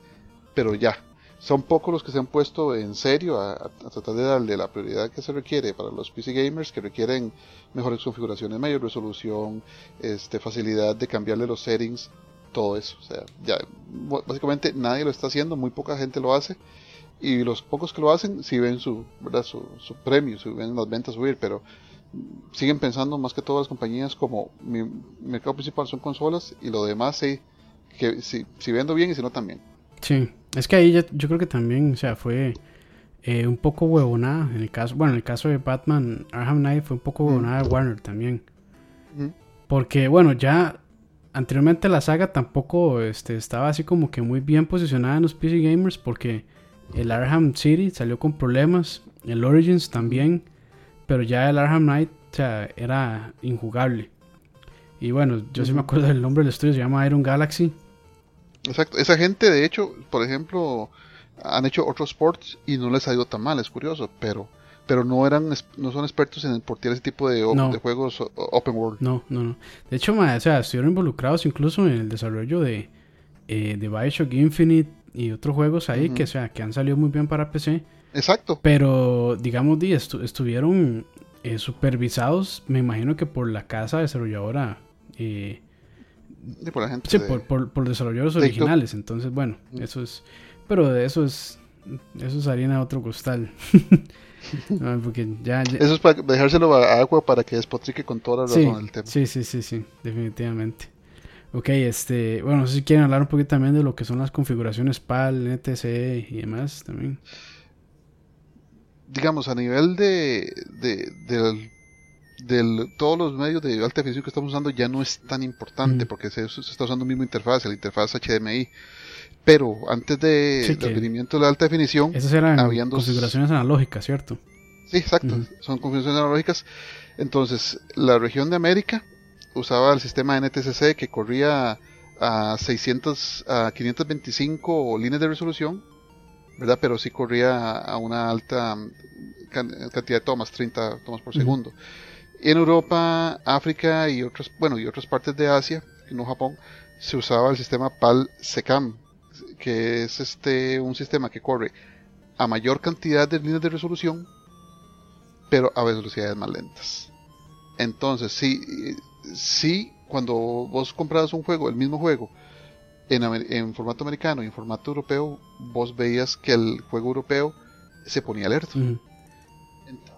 pero ya. Son pocos los que se han puesto en serio a, tratar de darle la prioridad que se requiere para los PC gamers que requieren mejores configuraciones, mayor resolución, este, facilidad de cambiarle los settings, todo eso. O sea, ya básicamente nadie lo está haciendo, muy poca gente lo hace. y los pocos que lo hacen si ven su, ¿verdad? su, su premio, si ven las ventas subir, pero siguen pensando más que todas las compañías como mi mercado principal son consolas y lo demás sí, que si, si vendo bien y si no también. Sí, es que ahí yo creo que también, o sea, fue eh, un poco huevonada en el caso, bueno, en el caso de Batman Arkham Knight fue un poco huevonada de Warner también. Porque bueno, ya anteriormente la saga tampoco este, estaba así como que muy bien posicionada en los PC gamers porque el Arkham City salió con problemas, el Origins también, pero ya el Arkham Knight era injugable. Y bueno, yo sí me acuerdo del nombre del estudio, se llama Iron Galaxy. Exacto, esa gente de hecho, por ejemplo, han hecho otros sports y no les ha ido tan mal, es curioso, pero pero no eran no son expertos en portear ese tipo de, de, juegos open world. No, no, no. De hecho, o sea, estuvieron involucrados incluso en el desarrollo de, eh, de Bioshock Infinite y otros juegos ahí que, sea, que han salido muy bien para PC. Exacto. Pero, digamos, estuvieron eh, supervisados, me imagino que por la casa desarrolladora. Eh, por la gente sí, por, por, desarrolladores originales. Entonces, bueno, eso es. Pero de eso es. Eso es harina de otro costal. porque ya, Eso es para dejárselo a agua para que despotrique con toda la razón el tema. Sí, sí, sí, sí, definitivamente. Ok, este, bueno, no sé si quieren hablar un poquito también de lo que son las configuraciones PAL, NTC y demás también. Digamos, a nivel de, de, del, todos los medios de alta definición que estamos usando ya no es tan importante porque se, está usando la misma interfaz, la interfaz HDMI. Pero antes de, del de la alta definición, esas eran configuraciones analógicas, ¿cierto? Sí, exacto, son configuraciones analógicas. Entonces, la región de América usaba el sistema NTSC que corría a 600 a 525 líneas de resolución, ¿verdad? Pero sí corría a una alta cantidad de tomas, 30 tomas por segundo. En Europa, África y otras, bueno, y otras partes de Asia, no Japón, se usaba el sistema PAL-SECAM, que es este un sistema que corre a mayor cantidad de líneas de resolución, pero a velocidades más lentas. Entonces, sí, sí, cuando vos comprabas un juego, el mismo juego, en, formato americano y en formato europeo, vos veías que el juego europeo se ponía alerta.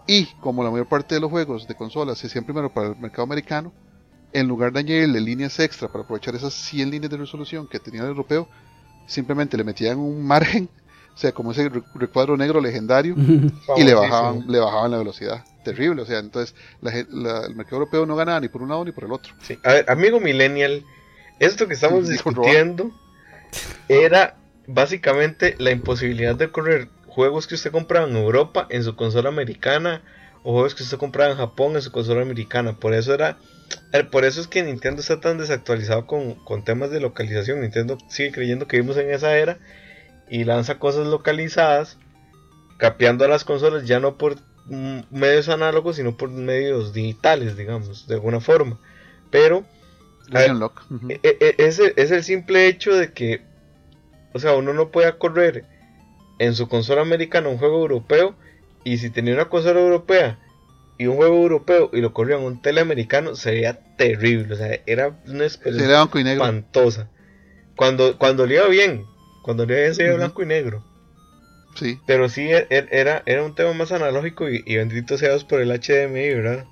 Y como la mayor parte de los juegos de consolas se hacían primero para el mercado americano, en lugar de añadirle líneas extra para aprovechar esas 100 líneas de resolución que tenía el europeo, simplemente le metían un margen, o sea, como ese recuadro negro legendario, y le bajaban, le bajaban la velocidad terrible. O sea, entonces el mercado europeo no ganaba ni por un lado ni por el otro. Sí. A ver, amigo Millennial, esto que estamos discutiendo era básicamente la imposibilidad de correr juegos que usted compraba en Europa en su consola americana o juegos que usted compraba en Japón en su consola americana. Por eso era eh, por eso es que Nintendo está tan desactualizado con, con, temas de localización. Nintendo sigue creyendo que vivimos en esa era y lanza cosas localizadas, capeando a las consolas ya no por medios análogos, sino por medios digitales, digamos, de alguna forma. Pero e, e, es, el simple hecho de que, o sea, uno no puede correr en su consola americana un juego europeo y si tenía una consola europea y un juego europeo y lo corría en un teleamericano sería terrible, o sea, era una experiencia espantosa. Cuando, cuando le iba bien, cuando le iba bien sería blanco y negro. Sí. Pero sí, e, era, era un tema más analógico y, bendito sea por el HDMI, ¿verdad?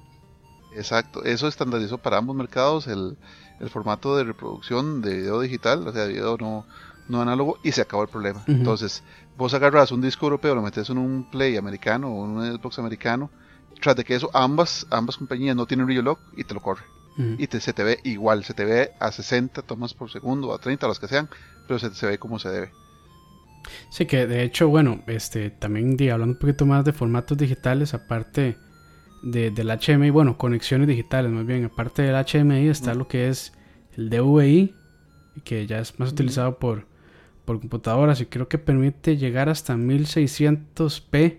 Exacto, eso estandarizó para ambos mercados el, formato de reproducción de video digital, o sea, video no, no análogo, y se acabó el problema. Entonces, vos agarras un disco europeo, lo metes en un Play americano o en un Xbox americano, tras de que eso, ambas, ambas compañías no tienen Lock y te lo corre. Y te, se te ve igual, se te ve a 60 tomas por segundo, a 30, las que sean, pero se, se ve como se debe. Sí, que de hecho, bueno, este también hablando un poquito más de formatos digitales, aparte de, del HMI, bueno, conexiones digitales más bien, aparte del HMI está lo que es el DVI, que ya es más utilizado por, por computadoras y creo que permite llegar hasta 1600p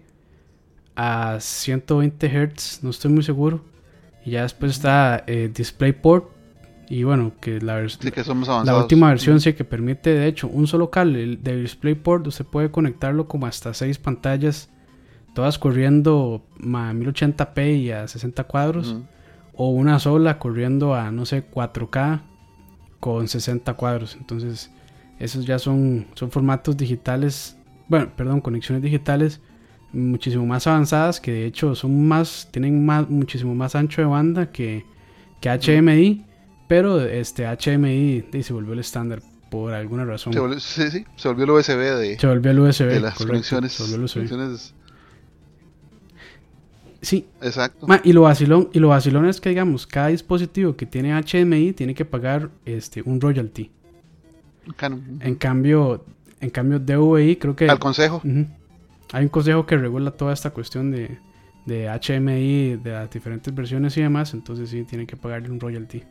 a 120 Hz, no estoy muy seguro. Y ya después está eh, DisplayPort, y bueno, que la, la última versión sí que permite, de hecho, un solo cable de DisplayPort, usted puede conectarlo como hasta seis pantallas, todas corriendo a 1080p y a 60 cuadros, o una sola corriendo a, no sé, 4K con 60 cuadros. Entonces, esos ya son, son formatos digitales bueno, perdón, conexiones digitales muchísimo más avanzadas que de hecho son más, tienen más, muchísimo más ancho de banda que, que HMI, pero este HMI se volvió el estándar por alguna razón. Se volvió, sí, sí, se volvió el USB de, se volvió el USB, de las conexiones. conexiones Sí. Exacto. y lo vacilón, y lo vacilón es que digamos, cada dispositivo que tiene HMI tiene que pagar este un royalty. En cambio, en cambio DVI creo que al consejo. Hay un consejo que regula toda esta cuestión de, de HMI, de las diferentes versiones y demás, entonces sí tiene que pagarle un royalty.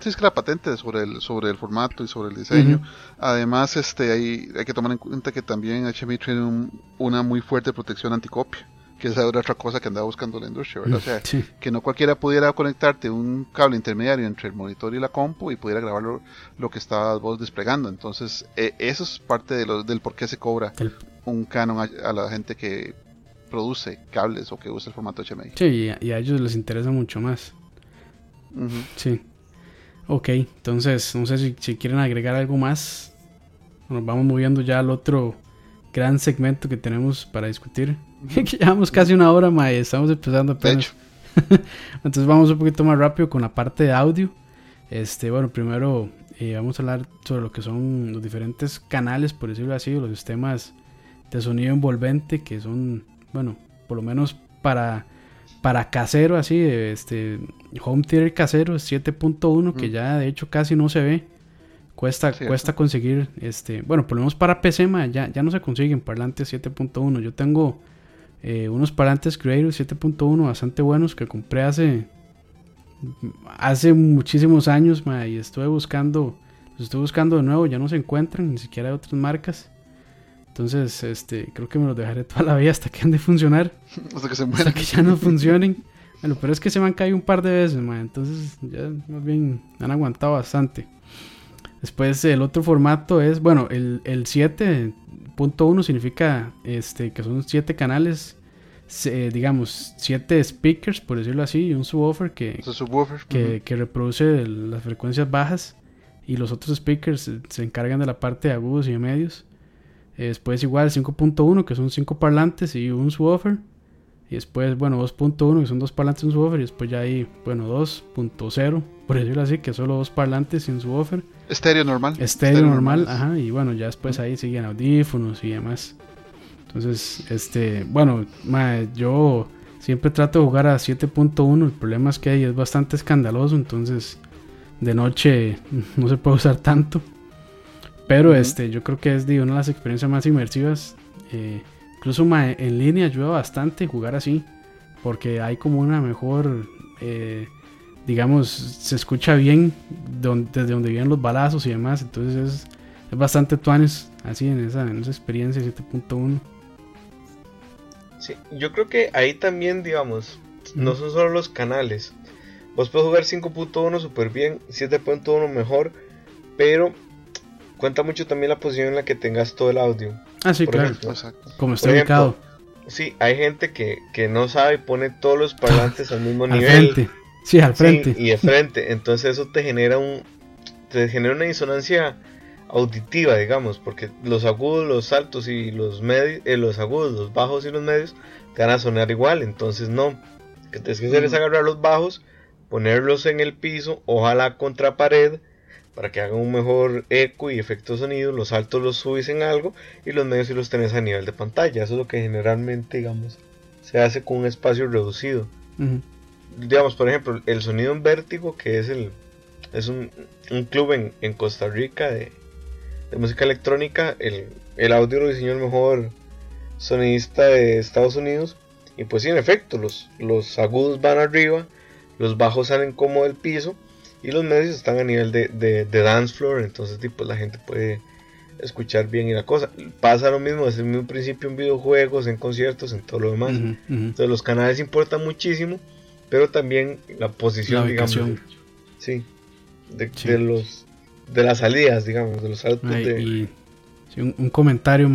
Sí, es que la patente sobre el, sobre el formato y sobre el diseño. Además, este, hay, hay que tomar en cuenta que también HMI tiene una muy fuerte protección anticopia que esa era otra cosa que andaba buscando la industria, ¿verdad? O sea, que no cualquiera pudiera conectarte un cable intermediario entre el monitor y la compu y pudiera grabar lo, que estabas vos desplegando. Entonces, e, eso es parte de del por qué se cobra un canon a, la gente que produce cables o que usa el formato HMI. Sí, y a, ellos les interesa mucho más. Sí. Ok, entonces, no sé si, si quieren agregar algo más. Nos vamos moviendo ya al otro gran segmento que tenemos para discutir. Llevamos casi una hora, ma, estamos empezando apenas. Entonces vamos un poquito más rápido con la parte de audio. Este, bueno, primero eh, vamos a hablar sobre lo que son los diferentes canales, por decirlo así, los sistemas de sonido envolvente que son, bueno, por lo menos para para casero así, este home theater casero 7.1 que ya de hecho casi no se ve. Cuesta, cuesta conseguir, este, bueno, por lo menos para PC, ya, ya no se consiguen parlantes 7.1. Yo tengo eh, unos parlantes Creator 7.1 bastante buenos que compré hace hace muchísimos años y estuve buscando los estoy buscando de nuevo ya no se encuentran ni siquiera hay otras marcas. Entonces este creo que me los dejaré toda la vida hasta que han de funcionar. Hasta que se hasta que ya no funcionen. Bueno pero es que se me han caído un par de veces entonces ya más bien han aguantado bastante. Después el otro formato es bueno el, el 7 punto uno significa este, que son siete canales, digamos, siete speakers, por decirlo así, y un subwoofer que, que, reproduce las frecuencias bajas y los otros speakers se, encargan de la parte de agudos y de medios. después igual 5.1 que son cinco parlantes y un subwoofer. Y después, bueno, 2.1 que son dos parlantes y un subwoofer. Y después ya hay, bueno, 2.0, por decirlo así, que solo dos parlantes y un subwoofer. Estéreo normal. Estéreo, normal, ajá. Y bueno, ya después ahí siguen audífonos y demás. Entonces, este, bueno, yo siempre trato de jugar a 7.1. El problema es que ahí es bastante escandaloso. Entonces, de noche no se puede usar tanto. Pero este, yo creo que es de una de las experiencias más inmersivas. Eh, incluso en línea ayuda bastante jugar así. Porque hay como una mejor eh, digamos, se escucha bien desde donde vienen los balazos y demás. Entonces es, bastante tuanes así en esa, en esa experiencia 7.1. Sí, yo creo que ahí también, digamos, no son solo los canales. Vos puedes jugar 5.1 súper bien, 7.1 mejor, pero cuenta mucho también la posición en la que tengas todo el audio. Ah, sí, claro. Como está ubicado. Sí, hay gente que, que, no sabe y pone todos los parlantes al mismo nivel. Sí, al frente. y de frente. Entonces eso te genera un. Te genera una disonancia auditiva, digamos, porque los agudos, los altos y los medios, eh, los agudos, los bajos y los medios te van a sonar igual, entonces no. Que tienes que hacer es agarrar los bajos, ponerlos en el piso, ojalá contra pared, para que hagan un mejor eco y efecto sonido, los altos los subes en algo y los medios si los tenés a nivel de pantalla, eso es lo que generalmente, digamos, se hace con un espacio reducido digamos, por ejemplo, el sonido en vértigo, que es el es un, club en, en, Costa Rica de, música electrónica, el, el, audio lo diseñó el mejor sonidista de Estados Unidos. Y pues sí, en efecto, los, los agudos van arriba, los bajos salen como del piso y los medios están a nivel de, de, dance floor, entonces tipo, la gente puede escuchar bien y la cosa. Pasa lo mismo desde el mismo principio en videojuegos, en conciertos, en todo lo demás. Entonces los canales importan muchísimo pero también la posición, digamos. Sí, de, los de las salidas, digamos, de los autos de... un, comentario,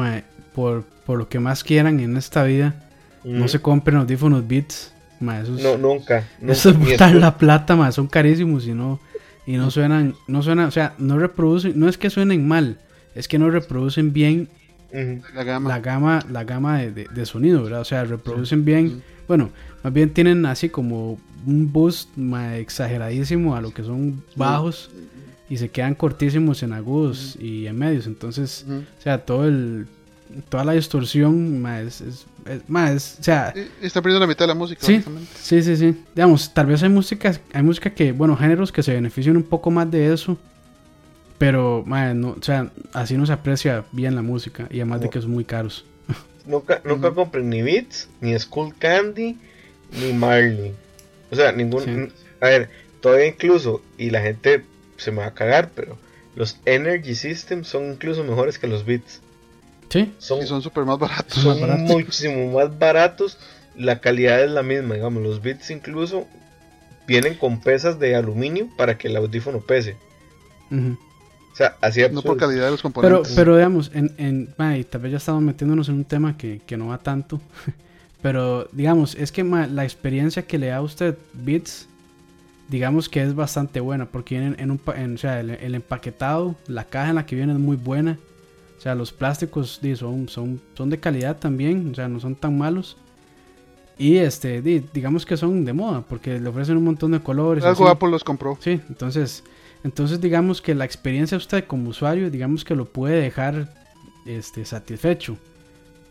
por, por lo que más quieran en esta vida, no se compren audífonos Beats. No, nunca. Eso es botar la plata, ma, son carísimos y no, y no suenan, no suenan, o sea, no reproducen, no es que suenen mal, es que no reproducen bien la gama, la gama, la gama de, de, sonido, ¿verdad? O sea, reproducen bien. Bueno, más bien tienen así como un boost exageradísimo a lo que son bajos y se quedan cortísimos en agudos y en medios. Entonces, o sea, todo el toda la distorsión más es, más, o sea, está perdiendo la mitad de la música. Sí, sí, sí, sí. Digamos, tal vez hay música, hay música que, bueno, géneros que se benefician un poco más de eso, pero, no, o sea, así no se aprecia bien la música y además de que son muy caros. Nunca, nunca compren ni Beats, ni Skull Candy, ni Marley. O sea, ningún. A ver, todavía incluso, y la gente se me va a cagar, pero los Energy Systems son incluso mejores que los Beats. Sí. Son súper más baratos. Son muchísimo más baratos. La calidad es la misma, digamos. Los Beats incluso vienen con pesas de aluminio para que el audífono pese. O sea, así No por calidad de los componentes. Pero, pero digamos, en, en tal vez ya estamos metiéndonos en un tema que, que no va tanto. Pero digamos, es que la experiencia que le da a usted Beats, digamos que es bastante buena, porque vienen en un, o sea, el, empaquetado, la caja en la que viene es muy buena. O sea, los plásticos son, son, son de calidad también, o sea, no son tan malos. Y este, digamos que son de moda, porque le ofrecen un montón de colores. Algo Apple los compró. Sí, entonces, entonces digamos que la experiencia usted como usuario, digamos que lo puede dejar este, satisfecho,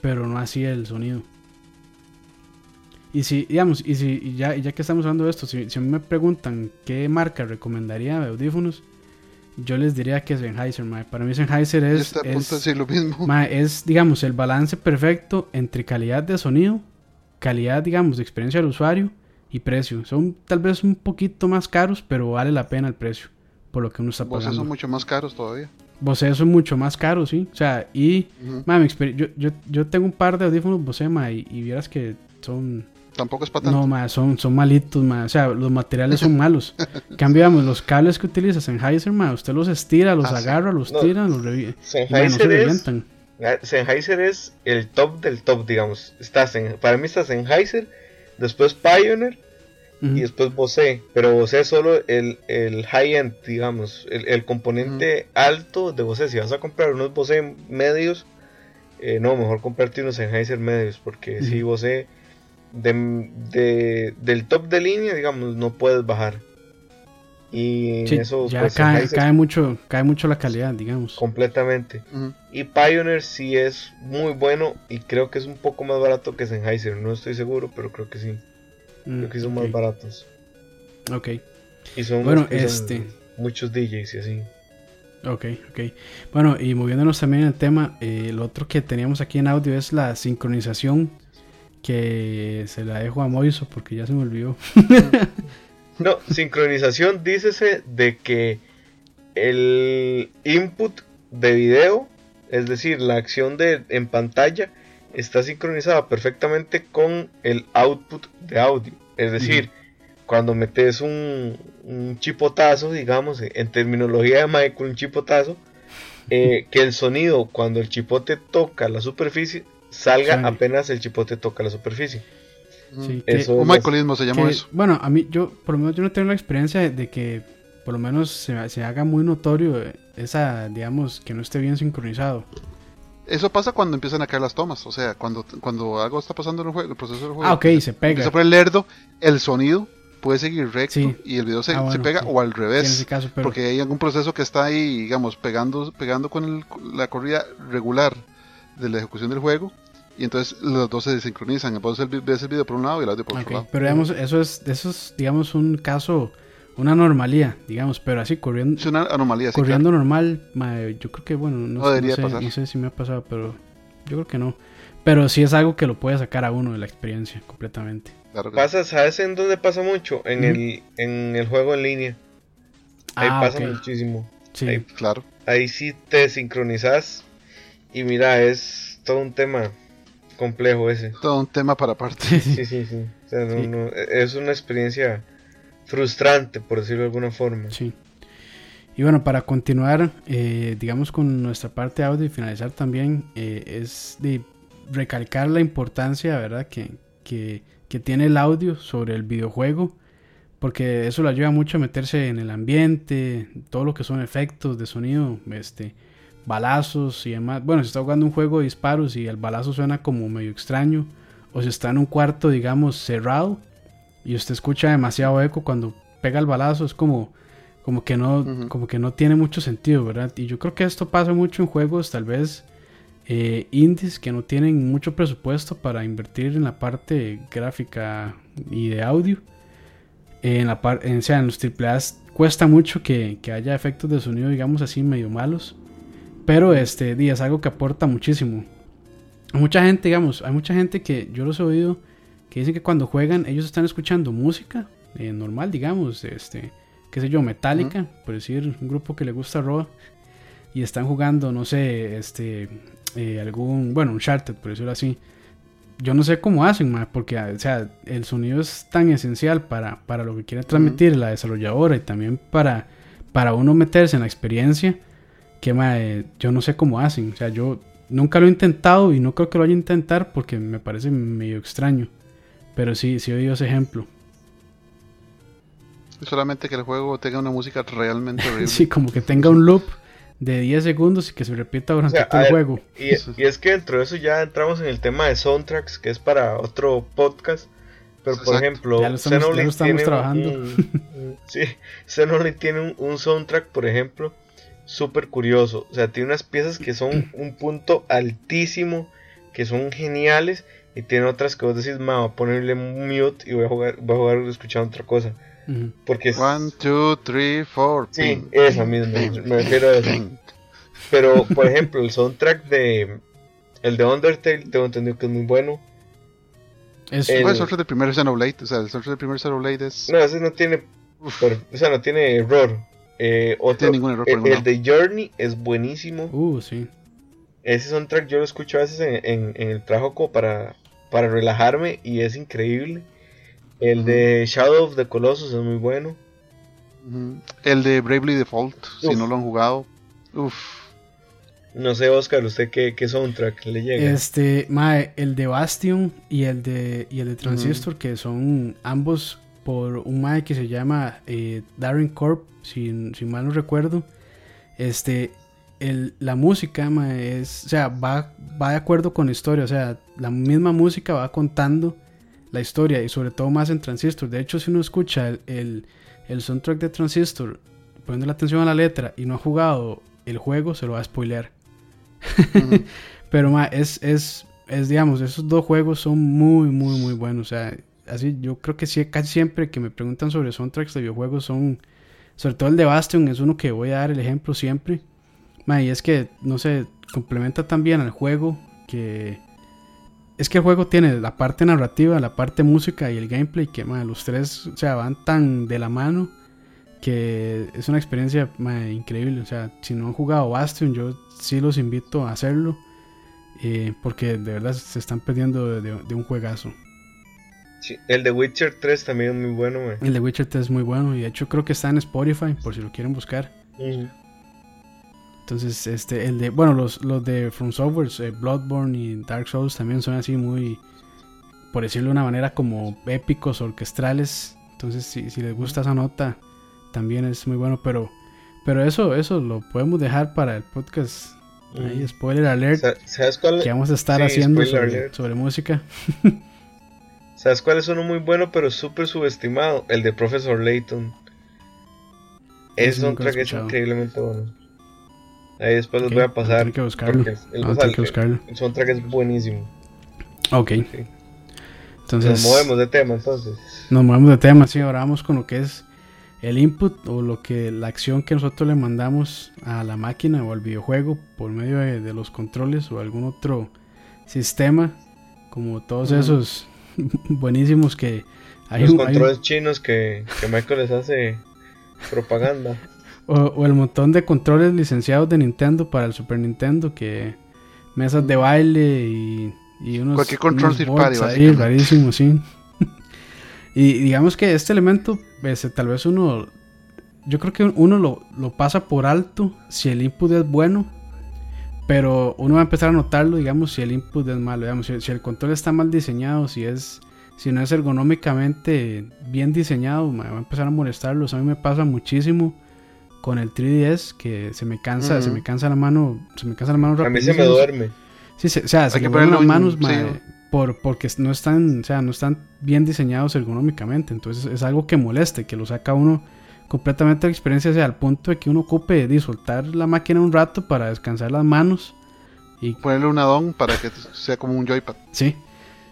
pero no así el sonido. Y si, digamos, y si ya, ya que estamos hablando de esto, si, si me preguntan qué marca recomendaría de audífonos, yo les diría que es Sennheiser, Para mí Sennheiser es... Es, lo mismo. es, digamos, el balance perfecto entre calidad de sonido, calidad, digamos, de experiencia del usuario y precio. Son tal vez un poquito más caros, pero vale la pena el precio por lo que uno está pagando. son mucho más caros todavía. Bose son mucho más caros, sí. O sea, y, yo, yo, yo, tengo un par de audífonos Bose, ma, y, y vieras que son tampoco es para tanto. No, ma, son, son malitos, ma. O sea, los materiales son malos. Cambiamos los cables que utiliza Sennheiser, ma, usted los estira, los ah, agarra, los tira, los revienta. Sennheiser, es, Sennheiser es el top del top, digamos. Está para mí está Sennheiser, después Pioneer y después Bose. Pero Bose es solo el, el high-end, digamos. El, el componente alto de Bose. Si vas a comprar unos Bose medios, eh, no, mejor comprarte unos Sennheiser medios. Porque si Bose de, del top de línea, digamos, no puedes bajar. Y eso ya pues, cae, mucho, cae mucho la calidad, digamos. Completamente. Y Pioneer sí es muy bueno y creo que es un poco más barato que Sennheiser. No estoy seguro, pero creo que sí. Mm, creo que son más baratos. Ok. Y son, bueno, este... muchos DJs y así. Ok, ok. Bueno, y moviéndonos también en el tema, eh, lo otro que teníamos aquí en audio es la sincronización que se la dejo a Moiso porque ya se me olvidó. no, sincronización, dícese de que el input de video, es decir, la acción de, en pantalla, está sincronizada perfectamente con el output de audio. Es decir, cuando metes un, un, chipotazo, digamos, en terminología de Michael, un chipotazo, eh, que el sonido cuando el chipote toca la superficie salga apenas el chipote toca la superficie. Sí, eso un michaelismo se llamó eso. Bueno, a mí, yo, por lo menos, yo no tengo la experiencia de que por lo menos se, se, haga muy notorio esa, digamos, que no esté bien sincronizado. Eso pasa cuando empiezan a caer las tomas, o sea, cuando, cuando algo está pasando en el, juego, el proceso del juego. Ah, ok, se pega. Empieza por el lerdo, el sonido puede seguir recto y el video se, ah, se pega o al revés. Porque hay algún proceso que está ahí, digamos, pegando, pegando con la corrida regular de la ejecución del juego y entonces los dos se desincronizan. Entonces ves el video por un lado y el audio por otro lado. Pero digamos, eso es, eso es, digamos, un caso, una anomalía, digamos, pero así corriendo. Es una anomalía, Corriendo normal, yo creo que, bueno, no, sé, si me ha pasado, pero yo creo que no. Pero sí es algo que lo puede sacar a uno de la experiencia completamente. pasa, ¿sabes en dónde pasa mucho? En, el, en el juego en línea. Ahí ah, pasa muchísimo. Sí, claro. Ahí sí te sincronizas y mira, es todo un tema complejo ese. Todo un tema para aparte. Sí, sí, sí. es una experiencia frustrante, por decirlo de alguna forma. Sí. Y bueno, para continuar, eh, digamos, con nuestra parte audio y finalizar también, eh, es de recalcar la importancia, ¿verdad?, que, que, que, tiene el audio sobre el videojuego, porque eso le ayuda mucho a meterse en el ambiente, todo lo que son efectos de sonido, este, balazos y demás. Bueno, si está jugando un juego de disparos y el balazo suena como medio extraño, o si está en un cuarto, digamos, cerrado y usted escucha demasiado eco cuando pega el balazo, es como, como, que, no, como que no tiene mucho sentido, ¿verdad? Y yo creo que esto pasa mucho en juegos, tal vez eh, indies que no tienen mucho presupuesto para invertir en la parte gráfica y de audio. En la parte, en, sea, en los AAA cuesta mucho que, que, haya efectos de sonido, digamos así, medio malos. Pero este es algo que aporta muchísimo. mucha gente, digamos, hay mucha gente que yo los he oído que dicen que cuando juegan ellos están escuchando música eh, normal, digamos, este, qué sé yo, metálica, por decir, un grupo que le gusta rock y están jugando, no sé, este, eh, algún, bueno, un charter, por decirlo así. Yo no sé cómo hacen, porque o sea, el sonido es tan esencial para, para lo que quiere transmitir la desarrolladora y también para, para uno meterse en la experiencia que yo no sé cómo hacen. O sea, yo nunca lo he intentado y no creo que lo vaya a intentar porque me parece medio extraño. Pero sí, sí he oído ese ejemplo. Solamente que el juego tenga una música realmente horrible. sí, como que tenga un loop de 10 segundos y que se repita durante todo el juego. Y, es que dentro de eso ya entramos en el tema de soundtracks, que es para otro podcast. Pero por ejemplo, ya lo estamos, trabajando. sí, Xenoblade tiene un soundtrack, por ejemplo, súper curioso. O sea, tiene unas piezas que son un punto altísimo, que son geniales, y tiene otras que vos decís, ma, voy a ponerle mute y voy a jugar, voy a jugar escuchando otra cosa. Porque es... One, two, three, four. Sí, esa misma, me refiero a eso. Pero, por ejemplo, el soundtrack de. El de Undertale, tengo entendido que es muy bueno. Es el, soundtrack del primer Xenoblade. O sea, el soundtrack del primer Xenoblade es. No, ese no tiene. o sea, no tiene error. Eh, otro, el, de Journey es buenísimo. Uh, sí. Ese soundtrack yo lo escucho a veces en, el trabajo como para, para relajarme y es increíble. El de Shadow of the Colossus es muy bueno. El de Bravely Default, si no lo han jugado. Uf. No sé, Oscar, ¿usted qué, qué soundtrack le llega? Este, mae, el de Bastion y el de, y el de Transistor, que son ambos por un mae que se llama eh, Darren Corp, si, mal no recuerdo. Este, el, la música es, o sea, va, va de acuerdo con la historia, o sea, la misma música va contando la historia y sobre todo más en Transistor. De hecho, si uno escucha el, el, soundtrack de Transistor, poniendo la atención a la letra y no ha jugado el juego, se lo va a spoilear. Pero ma, es, es, es, digamos, esos dos juegos son muy, muy, muy buenos. O sea, así yo creo que sí, casi siempre que me preguntan sobre soundtracks de videojuegos son, sobre todo el de Bastion, es uno que voy a dar el ejemplo siempre. y es que, no sé, complementa también al juego que... Es que el juego tiene la parte narrativa, la parte música y el gameplay que los tres o van tan de la mano que es una experiencia increíble. O sea, si no han jugado Bastion, yo sí los invito a hacerlo. Eh, porque de verdad se están perdiendo de un juegazo el de Witcher 3 también es muy bueno, El de Witcher 3 es muy bueno y de hecho creo que está en Spotify por si lo quieren buscar. Entonces, este, el de, bueno, los, los de From Software, eh, Bloodborne y Dark Souls también son así muy, por decirlo de una manera, como épicos, orquestrales. Entonces, si, si les gusta esa nota, también es muy bueno, pero, pero eso, eso lo podemos dejar para el podcast. Ahí, spoiler alert. ¿Sabes cuál? Que vamos a estar haciendo sobre, sobre música. ¿Sabes cuál es uno muy bueno pero súper subestimado? El de Professor Layton. Es un track es increíblemente bueno. Ahí después los voy a pasar. Hay que buscarlo. El, el, soundtrack es buenísimo. Ok. Entonces, nos movemos de tema entonces. Nos movemos de tema, sí, ahora vamos con lo que es el input o lo que la acción que nosotros le mandamos a la máquina o al videojuego por medio de, los controles o algún otro sistema como todos esos buenísimos que hay los controles chinos que, que, Michael les hace propaganda. O, el montón de controles licenciados de Nintendo para el Super Nintendo que mesas de baile y, y unos cualquier control ahí, rarísimo sí. Y digamos que este elemento pues, tal vez uno yo creo que uno lo, lo pasa por alto si el input es bueno pero uno va a empezar a notarlo, digamos, si el input es malo, digamos, si, el control está mal diseñado, si es si no es ergonómicamente bien diseñado, va a empezar a molestarlos. A mí me pasa muchísimo con el 3DS que se me cansa, se me cansa la mano, se me cansa la mano A mí se me duerme. Sí, o sea, se me duermen las manos, por, porque no están, o sea, no están bien diseñados ergonómicamente. Entonces es algo que moleste, que lo saca uno completamente de experiencia, o sea, al punto de que uno ocupe de soltar la máquina un rato para descansar las manos. Y ponerle un adón para que sea como un joypad. Sí.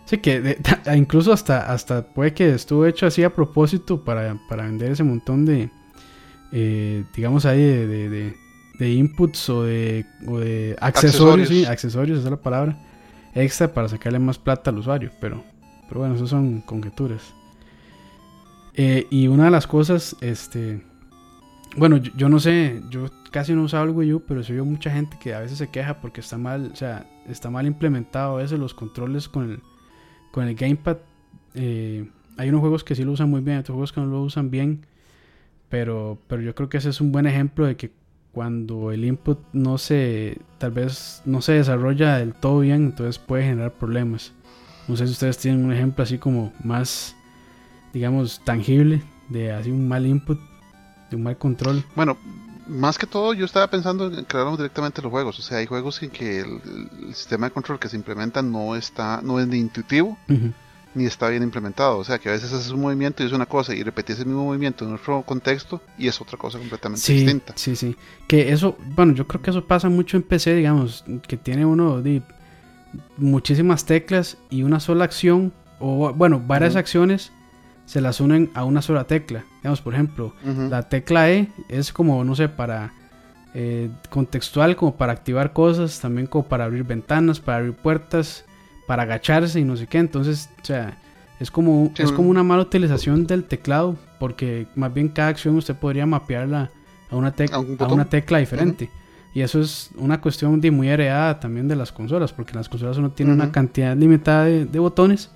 Sí, que incluso hasta, hasta puede que estuvo hecho así a propósito para, para vender ese montón de, eh, digamos ahí, de, de, inputs o de, o de accesorios, accesorios. Sí, accesorios, esa es la palabra, extra para sacarle más plata al usuario, pero, pero bueno, eso son conjeturas. Eh, y una de las cosas, este, bueno, yo, no sé, yo casi no uso el Wii U, pero soy yo mucha gente que a veces se queja porque está mal, o sea, está mal implementado a veces los controles con el, con el gamepad. Eh, hay unos juegos que sí lo usan muy bien, otros juegos que no lo usan bien. Pero, pero yo creo que ese es un buen ejemplo de que cuando el input no se, tal vez no se desarrolla del todo bien, entonces puede generar problemas. No sé si ustedes tienen un ejemplo así como más, digamos, tangible de así un mal input, de un mal control. Bueno, más que todo yo estaba pensando en crearnos directamente los juegos. O sea, hay juegos en que el, sistema de control que se implementa no está, no es ni intuitivo ni está bien implementado. O sea, que a veces haces un movimiento y es una cosa y repetís el mismo movimiento en otro contexto y es otra cosa completamente distinta. Sí, sí. Que eso, bueno, yo creo que eso pasa mucho en PC, digamos, que tiene uno de muchísimas teclas y una sola acción, o bueno, varias acciones se las unen a una sola tecla. Digamos, por ejemplo, la tecla E es como, no sé, para eh, contextual, como para activar cosas, también como para abrir ventanas, para abrir puertas para agacharse y no sé qué. Entonces, o sea, es como, es como una mala utilización del teclado, porque más bien cada acción usted podría mapearla a una, tecla a, una tecla diferente. Y eso es una cuestión de muy heredada también de las consolas, porque las consolas uno tiene una cantidad limitada de, botones,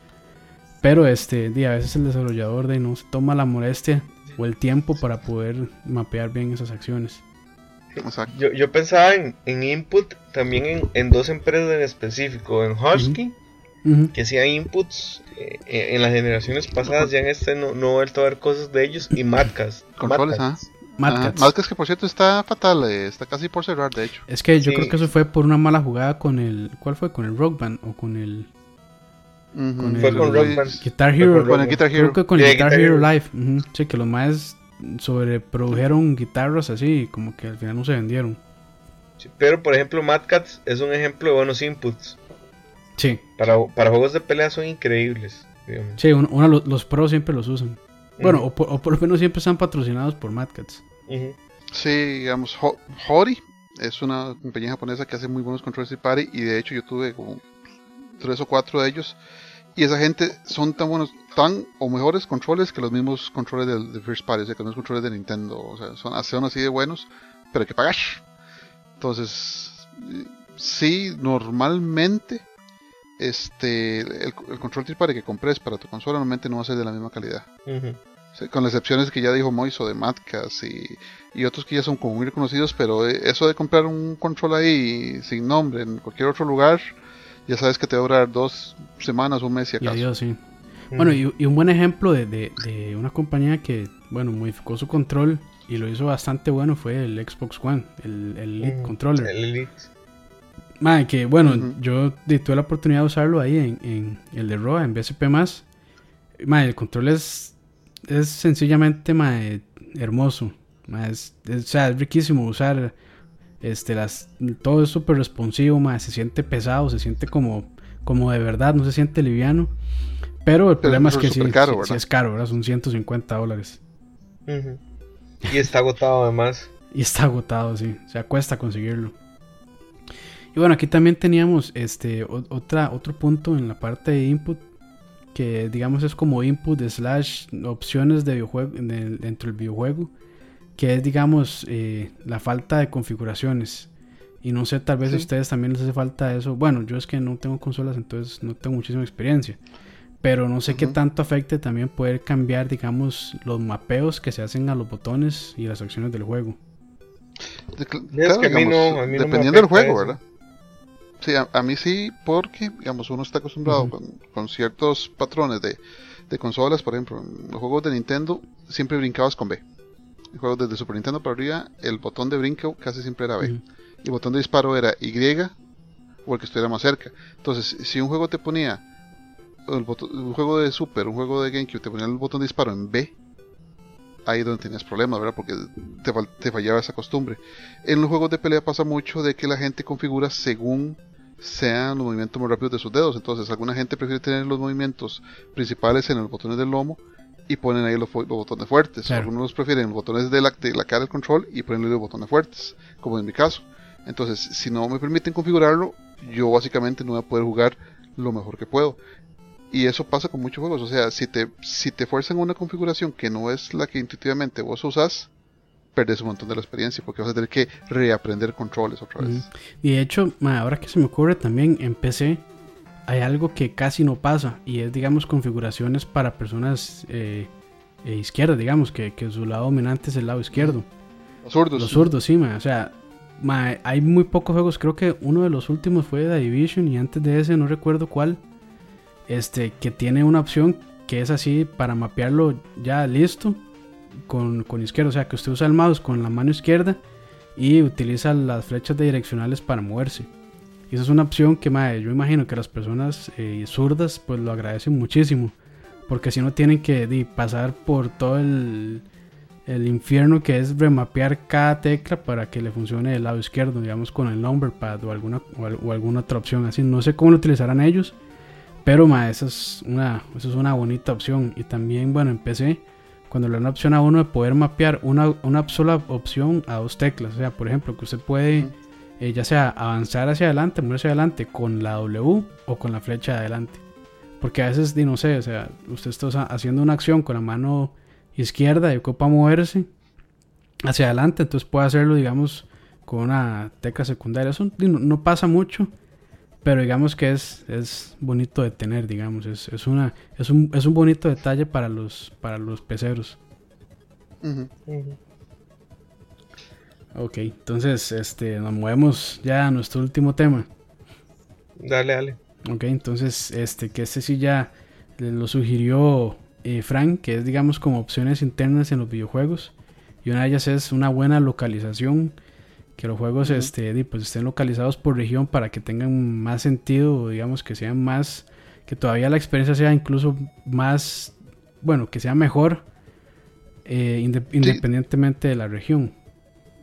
pero este, a veces el desarrollador de no se toma la molestia o el tiempo para poder mapear bien esas acciones. Yo, yo pensaba en, en input también en, en, dos empresas en específico, en Husky que si hay inputs eh, eh, en las generaciones pasadas, ya en este no, no he vuelto a ver cosas de ellos. Y Madcast. Controles, ¿ah? Madcast. que por cierto está fatal, eh, está casi por cerrar, de hecho. Es que yo creo que eso fue por una mala jugada con el. ¿Cuál fue? ¿Con el Rock Band o con el.? Con fue el, con Rock Band. Guitar Hero. Con el Guitar Hero. Creo que con el Guitar, Hero, Live. Sí, que los más sobreprodujeron guitarras así, como que al final no se vendieron. pero por ejemplo, Mad es un ejemplo de buenos inputs. Sí. Para, juegos de pelea son increíbles. Sí, uno, los, pros siempre los usan. Bueno, o por, lo menos siempre están patrocinados por Mad Cats. Sí, digamos, Hori es una compañía japonesa que hace muy buenos controles de party y de hecho yo tuve como tres o cuatro de ellos y esa gente son tan buenos, tan o mejores controles que los mismos controles de, First Party, o sea, que los controles de Nintendo, o sea, son, son así de buenos, pero hay que pagar. Entonces, sí, normalmente este el, control trippare que compres para tu consola normalmente no va a ser de la misma calidad. con las excepciones que ya dijo Moiso de Matcas y, y, otros que ya son como muy reconocidos, pero eh, eso de comprar un control ahí sin nombre en cualquier otro lugar, ya sabes que te va a durar dos semanas, un mes y acaso. sí. Bueno, y, un buen ejemplo de, de, una compañía que, bueno, modificó su control y lo hizo bastante bueno fue el Xbox One, el, el Elite Controller. El Elite. Madre, que bueno, yo tuve la oportunidad de usarlo ahí en, el de ROA, en BSP. Madre, el control es, es sencillamente madre, hermoso. es, o sea, es riquísimo usar. Este, las, todo es súper responsivo, madre, se siente pesado, se siente como, como de verdad, no se siente liviano. Pero el problema es que sí, es caro, ¿verdad? Son 150 dólares. Y está agotado además. y está agotado, sí. O sea, cuesta conseguirlo. Y bueno, aquí también teníamos este otra, otro punto en la parte de input que digamos es como input slash opciones de videojuego dentro del videojuego que es digamos eh, la falta de configuraciones. Y no sé tal vez a ustedes también les hace falta eso. Bueno yo es que no tengo consolas entonces no tengo muchísima experiencia. Pero no sé qué tanto afecte también poder cambiar digamos los mapeos que se hacen a los botones y las acciones del juego. Dependiendo del juego verdad Sí, a, mí sí, porque, digamos, uno está acostumbrado con, ciertos patrones de, consolas, por ejemplo, en los juegos de Nintendo siempre brincabas con B. Juegos desde Super Nintendo para arriba, el botón de brinco casi siempre era B. Y el botón de disparo era Y o el que estuviera más cerca. Entonces, si un juego te ponía un juego de Super, un juego de GameCube, te ponía el botón de disparo en B, ahí donde tenías problemas, ¿verdad? Porque te, te, fallaba esa costumbre. En los juegos de pelea pasa mucho de que la gente configura según sean los movimientos más rápidos de sus dedos. Entonces, alguna gente prefiere tener los movimientos principales en los botones del lomo y ponen ahí los, botones fuertes. Algunos prefieren los botones de la, de la cara del control y ponen los botones fuertes, como en mi caso. Entonces, si no me permiten configurarlo, yo básicamente no voy a poder jugar lo mejor que puedo. Y eso pasa con muchos juegos. O sea, si te, si te fuerzan una configuración que no es la que intuitivamente vos usas, perdes un montón de la experiencia porque vas a tener que reaprender controles otra vez. Y de hecho, ahora que se me ocurre también en PC hay algo que casi no pasa y es, digamos, configuraciones para personas eh, eh, izquierdas, digamos, que, que, su lado dominante es el lado izquierdo. Los zurdos. Los zurdos, sí, o sea, hay muy pocos juegos, creo que uno de los últimos fue The Division y antes de ese no recuerdo cuál, este, que tiene una opción que es así para mapearlo ya listo con, con izquierda, o sea que usted usa el mouse con la mano izquierda y utiliza las flechas direccionales para moverse. Y esa es una opción que yo imagino que las personas eh, zurdas pues lo agradecen muchísimo. Porque si no tienen que pasar por todo el, el infierno que es remapear cada tecla para que le funcione el lado izquierdo, digamos con el number pad o alguna, o, alguna otra opción así. No sé cómo lo utilizarán ellos, pero esa, es una, esa es una bonita opción. Y también, bueno, empecé cuando le dan la opción a uno de poder mapear una, una sola opción a dos teclas. O sea, por ejemplo, que usted puede eh, ya sea avanzar hacia adelante, mover hacia adelante con la W o con la flecha de adelante. Porque a veces, no sé, o sea, usted está haciendo una acción con la mano izquierda y ocupa moverse hacia adelante, entonces puede hacerlo, digamos, con una tecla secundaria. Eso no, pasa mucho, pero digamos que es, es bonito de tener, digamos, es, es, una, es, un, es un bonito detalle para los, para los peceros. Ok, entonces este, nos movemos ya a nuestro último tema. Dale, dale. Ok, entonces este, que este sí ya lo sugirió eh, Frank, que es digamos como opciones internas en los videojuegos. Y una de ellas es una buena localización, que los juegos este, pues estén localizados por región para que tengan más sentido, digamos que sean más, que todavía la experiencia sea incluso más, bueno, que sea mejor eh, independientemente de la región.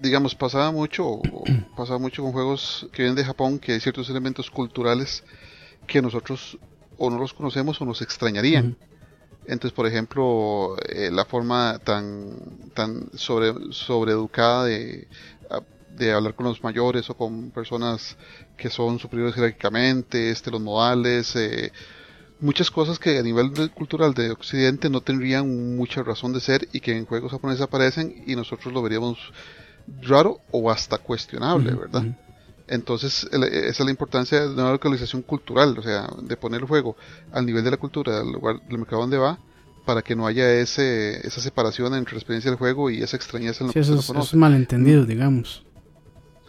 Digamos, pasaba mucho, pasaba mucho con juegos que vienen de Japón, que hay ciertos elementos culturales que nosotros o no los conocemos o nos extrañarían. Entonces, por ejemplo, eh, la forma tan, tan sobre, sobreeducada de, de hablar con los mayores o con personas que son superiores jerárquicamente, este, los modales, eh, muchas cosas que a nivel cultural de Occidente no tendrían mucha razón de ser y que en juegos japoneses aparecen y nosotros lo veríamos raro o hasta cuestionable, ¿verdad? Entonces, esa es la importancia de una localización cultural, o sea, de poner el juego al nivel de la cultura del lugar del mercado donde va, para que no haya ese, esa separación entre la experiencia del juego y esa extrañeza en lo que se. Esos malentendidos, digamos.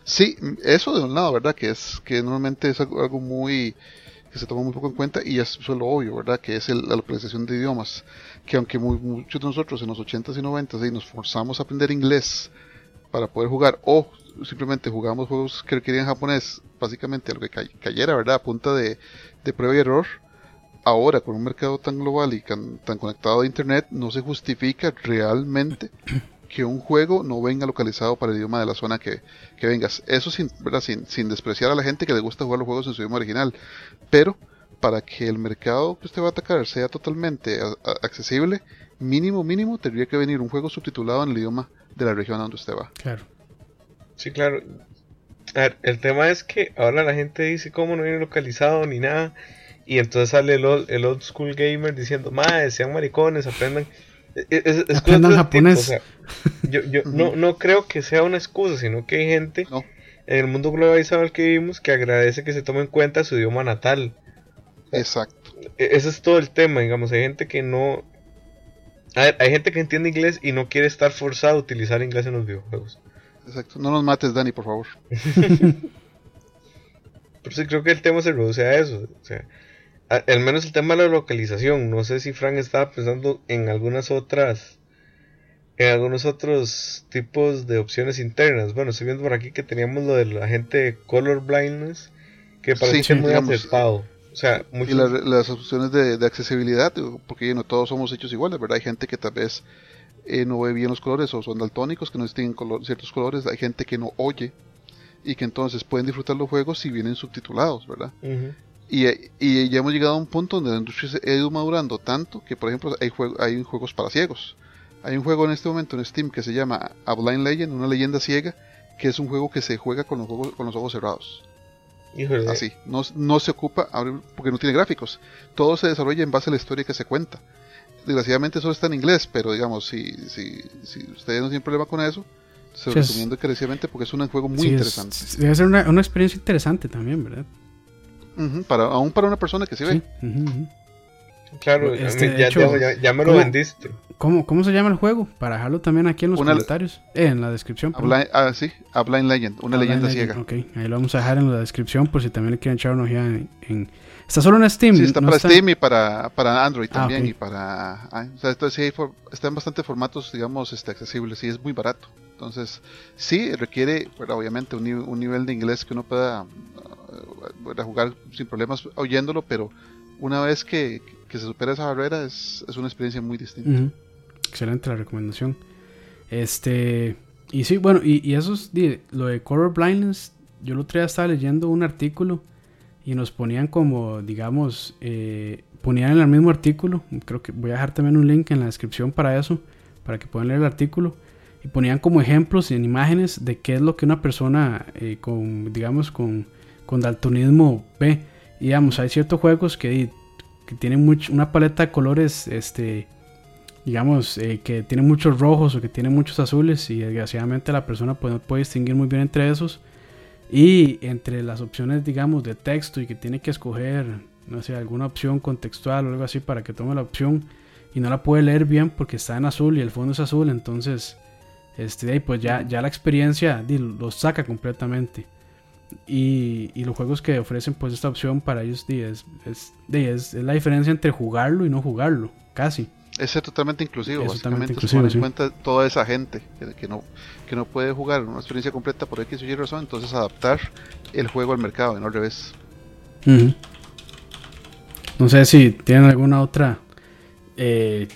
Sí, eso de un lado, ¿verdad? Que es que normalmente es algo muy que se toma muy poco en cuenta y es lo obvio, ¿verdad? Que es la localización de idiomas. Que aunque muchos de nosotros en los 80s y 90s nos forzamos a aprender inglés para poder jugar o simplemente jugamos juegos que requerían japonés, básicamente lo que cayera, ¿verdad? A punta de, prueba y error. Ahora, con un mercado tan global y tan, conectado a Internet, no se justifica realmente que un juego no venga localizado para el idioma de la zona que, vengas. Eso sin, sin, sin, despreciar a la gente que le gusta jugar los juegos en su idioma original. Pero para que el mercado que usted va a atacar sea totalmente accesible, mínimo, mínimo, tendría que venir un juego subtitulado en el idioma de la región a donde usted va. Claro. Sí, claro. A ver, el tema es que ahora la gente dice cómo no viene localizado ni nada. Y entonces sale el old, school gamer diciendo, madre, sean maricones, aprendan. E, e, es, aprendan japonés. yo yo no, no creo que sea una excusa, sino que hay gente en el mundo globalizado al que vivimos que agradece que se tome en cuenta su idioma natal. Exacto. E, ese es todo el tema, digamos. Hay gente que no. A ver, hay gente que entiende inglés y no quiere estar forzado a utilizar inglés en los videojuegos. Exacto. No nos mates, Dani, por favor. Pero sí creo que el tema se reduce a eso. O sea, al menos el tema de la localización. No sé si Frank estaba pensando en algunas otras en algunos otros tipos de opciones internas. Bueno, estoy viendo por aquí que teníamos lo de la gente color blindness, que parece sí, muy aceptado. Y las opciones de, accesibilidad, porque no todos somos hechos iguales, ¿verdad? Hay gente que tal vez eh, no ve bien los colores o son daltónicos, que no distinguen ciertos colores. Hay gente que no oye y que entonces pueden disfrutar los juegos si vienen subtitulados, ¿verdad? y, y, ya hemos llegado a un punto donde la industria se ha ido madurando tanto que, por ejemplo, hay, hay juegos para ciegos. Hay un juego en este momento en Steam que se llama A Blind Legend, una leyenda ciega, que es un juego que se juega con los, con los ojos cerrados. Así, no, no, se ocupa, porque no tiene gráficos. Todo se desarrolla en base a la historia que se cuenta. Desgraciadamente solo está en inglés, pero digamos, si, si, si ustedes no tienen problema con eso, se lo recomiendo encarecidamente porque es un juego muy interesante. debe ser una, una, experiencia interesante también, ¿verdad? para, aún para una persona que sí, ve. Claro, este, ya, me lo vendiste. ¿cómo, ¿Cómo se llama el juego? Para dejarlo también aquí en los comentarios. Eh, en la descripción. ah, sí, A Blind Legend, una leyenda ciega. Ok, ahí lo vamos a dejar en la descripción por si también le quieren echar una ojeada en, Está solo en Steam. Sí, está para Steam y para, para Android ah, también. Y para. Ah, o sea, esto sí está en bastante formatos, digamos, este, accesibles y es muy barato. Entonces, sí, requiere, bueno, obviamente, un, un, nivel de inglés que uno pueda uh, jugar sin problemas oyéndolo, pero una vez que, que se supera esa barrera es, es una experiencia muy distinta. Excelente la recomendación. Este, y sí, bueno, y, y eso es lo de color blindness. Yo el otro día estaba leyendo un artículo y nos ponían como, digamos, eh, ponían en el mismo artículo. Creo que voy a dejar también un link en la descripción para eso, para que puedan leer el artículo. Y ponían como ejemplos en imágenes de qué es lo que una persona eh, con, digamos, con, con daltonismo ve. Y digamos, hay ciertos juegos que que tienen mucho, una paleta de colores, este, digamos, eh, que tiene muchos rojos o que tiene muchos azules y desgraciadamente la persona pues, no puede distinguir muy bien entre esos. Y entre las opciones, digamos, de texto y que tiene que escoger, no sé, alguna opción contextual o algo así para que tome la opción y no la puede leer bien porque está en azul y el fondo es azul, entonces, este, pues ya, ya la experiencia lo saca completamente. Y, y, los juegos que ofrecen pues esta opción para ellos es, es, es, la diferencia entre jugarlo y no jugarlo, casi. Es totalmente inclusivo, básicamente inclusivo, en cuenta toda esa gente que, no, que no puede jugar una experiencia completa por X o Y razón, entonces adaptar el juego al mercado y no al revés. No sé si tienen alguna otra eh,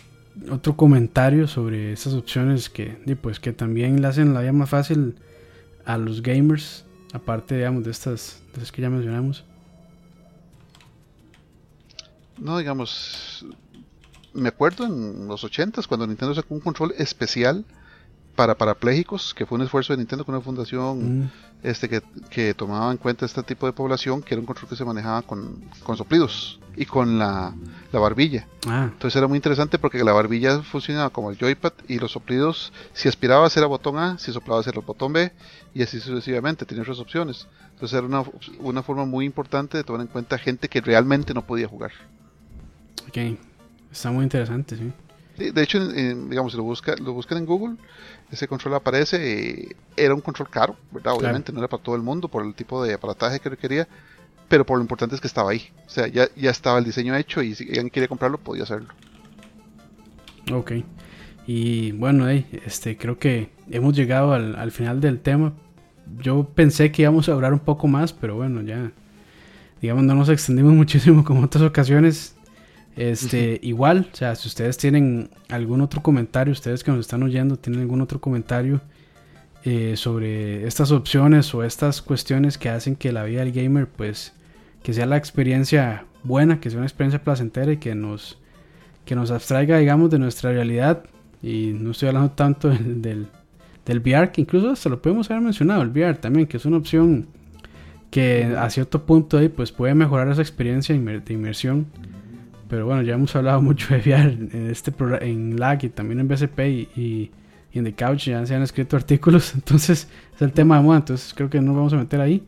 otro comentario sobre esas opciones que pues que también le hacen la vida más fácil a los gamers Aparte, digamos, de estas, de que ya mencionamos. No, digamos, me acuerdo en los 80 cuando Nintendo sacó un control especial para parapléjicos, que fue un esfuerzo de Nintendo con una fundación mm. este que, que, tomaba en cuenta este tipo de población, que era un control que se manejaba con, con soplidos y con la, la barbilla. Ah. Entonces era muy interesante porque la barbilla funcionaba como el joypad y los soplidos, si aspirabas era botón A, si soplabas era el botón B y así sucesivamente, tenía otras opciones. Entonces era una, una forma muy importante de tomar en cuenta gente que realmente no podía jugar. Ok, está muy interesante, sí. De, hecho, digamos, si lo, busca, lo buscan en Google, ese control aparece. era un control caro, ¿verdad? Obviamente no era para todo el mundo por el tipo de aparataje que requería, pero por lo importante es que estaba ahí. O sea, ya, ya estaba el diseño hecho y si alguien quería comprarlo, podía hacerlo. Ok. Y bueno, este, creo que hemos llegado al, al final del tema. Yo pensé que íbamos a hablar un poco más, pero bueno, ya digamos, no nos extendimos muchísimo como otras ocasiones. Este, igual, o sea, si ustedes tienen algún otro comentario, ustedes que nos están oyendo, tienen algún otro comentario eh, sobre estas opciones o estas cuestiones que hacen que la vida del gamer, pues, que sea la experiencia buena, que sea una experiencia placentera y que nos, que nos abstraiga, digamos, de nuestra realidad. Y no estoy hablando tanto del, del, VR, que incluso hasta lo podemos haber mencionado, el VR también, que es una opción que a cierto punto ahí, pues, puede mejorar esa experiencia de inmersión pero bueno, ya hemos hablado mucho de VR en este en LAG y también en BCP y, en The Couch ya se han escrito artículos, entonces es el tema de moda, entonces creo que no vamos a meter ahí.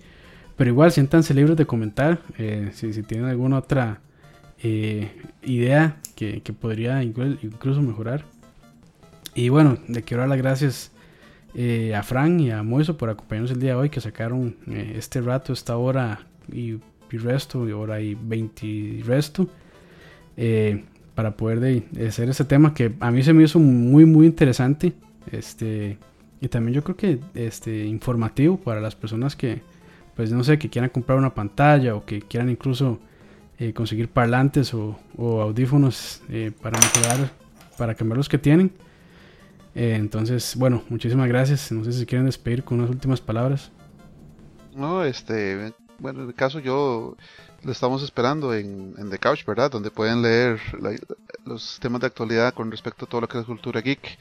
Pero igual, siéntanse libres de comentar eh, si, tienen alguna otra eh, idea que, podría incluso mejorar. Y bueno, le quiero dar las gracias eh, a Fran y a Moiso por acompañarnos el día de hoy, que sacaron este rato, esta hora y, y resto, y hora y 20 y resto. Eh, para poder hacer ese tema que a mí se me hizo muy, muy interesante. Este, y también yo creo que este, informativo para las personas que, pues no sé, que quieran comprar una pantalla o que quieran incluso eh, conseguir parlantes o, audífonos eh, para para cambiar los que tienen. Entonces, bueno, muchísimas gracias. No sé si quieren despedir con unas últimas palabras. No, este, bueno, en el caso yo lo estamos esperando en, en The Couch, ¿verdad? Donde pueden leer los temas de actualidad con respecto a todo lo que es cultura geek.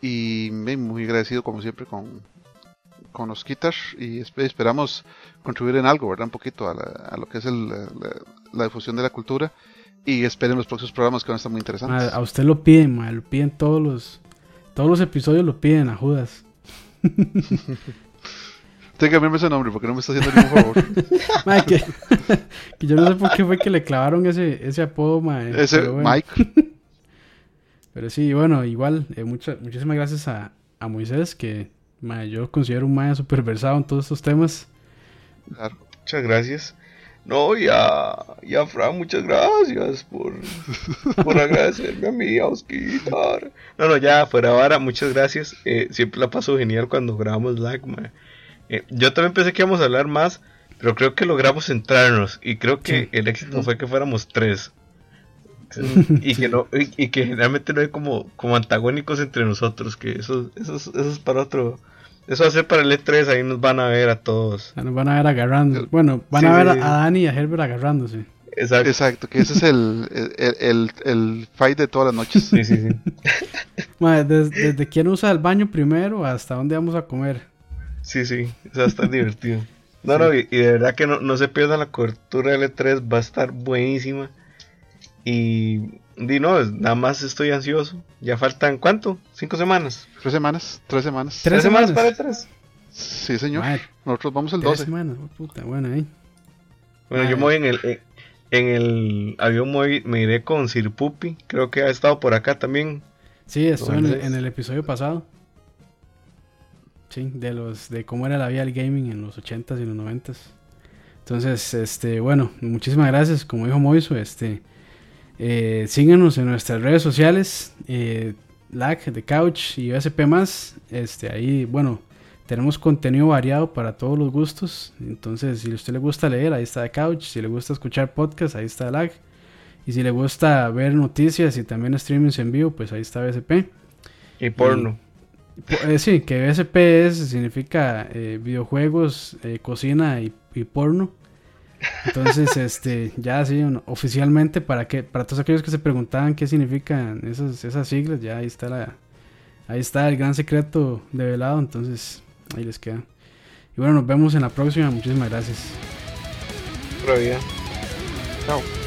Y muy agradecido como siempre con, con los Kitas y esperamos contribuir en algo, ¿verdad? Un poquito a, lo que es el, la, difusión de la cultura. Y esperen los próximos programas que van a estar muy interesantes. A, usted lo piden, lo piden todos los todos los episodios lo piden a Judas. Tengo que cambiarme ese nombre porque no me está haciendo ningún favor. que, yo no sé por qué fue que le clavaron ese, ese apodo, Ese Mike. Pero sí, bueno, igual, eh, muchísimas gracias a, a Moisés, que yo considero un maya super versado en todos estos temas. Claro, muchas gracias. No, ya, ya, Fran, muchas gracias por, por agradecerme a mí, a Osquitar. No, no, ya, fuera ahora, muchas gracias. Eh, siempre la paso genial cuando grabamos lag, eh, yo también pensé que íbamos a hablar más, pero creo que logramos centrarnos. Y creo que el éxito fue que fuéramos tres. y que no y, que generalmente no hay como, como antagónicos entre nosotros, que eso, eso, eso es para otro eso va a ser para el E3, ahí nos van a ver a todos. Nos van a ver agarrando. Bueno, van a ver a Dani y a Herbert agarrándose. Exacto. Exacto, que ese es el, el, el, fight de todas las noches. Sí, sí, sí. desde, quién usa el baño primero hasta dónde vamos a comer. Sí, sí, o sea, está divertido. No, no, y, de verdad que no, no se pierdan la cobertura del E3, va a estar buenísima. Y Di no, nada más estoy ansioso. Ya faltan cuánto? ¿Cinco semanas? Tres semanas, tres semanas. ¿Tres, semanas? para el tres? Sí, señor. Nosotros vamos el 12. Tres semanas, oh, puta, bueno ahí. Bueno, yo me voy en el, en el avión me iré con Sir Puppy. Creo que ha estado por acá también. Sí, estuvo en, en, el episodio pasado. Sí, de los de cómo era la vida del gaming en los 80s y los 90s. Entonces, este, bueno, muchísimas gracias. Como dijo Moiso, este, eh, síganos en nuestras redes sociales, eh, LAG de Couch y OSP más. Este, ahí, bueno, tenemos contenido variado para todos los gustos. Entonces, si a usted le gusta leer, ahí está The Couch. Si le gusta escuchar podcast, ahí está LAG. Y si le gusta ver noticias y también streamings en vivo, pues ahí está BSP. Y porno. Eh, sí, que BSP significa eh, videojuegos, cocina y porno. Entonces, este, ya sí, oficialmente, para que, para todos aquellos que se preguntaban qué significan esas, esas siglas, ya ahí está la, ahí está el gran secreto develado, entonces ahí les queda. Y bueno, nos vemos en la próxima, muchísimas gracias. Chao.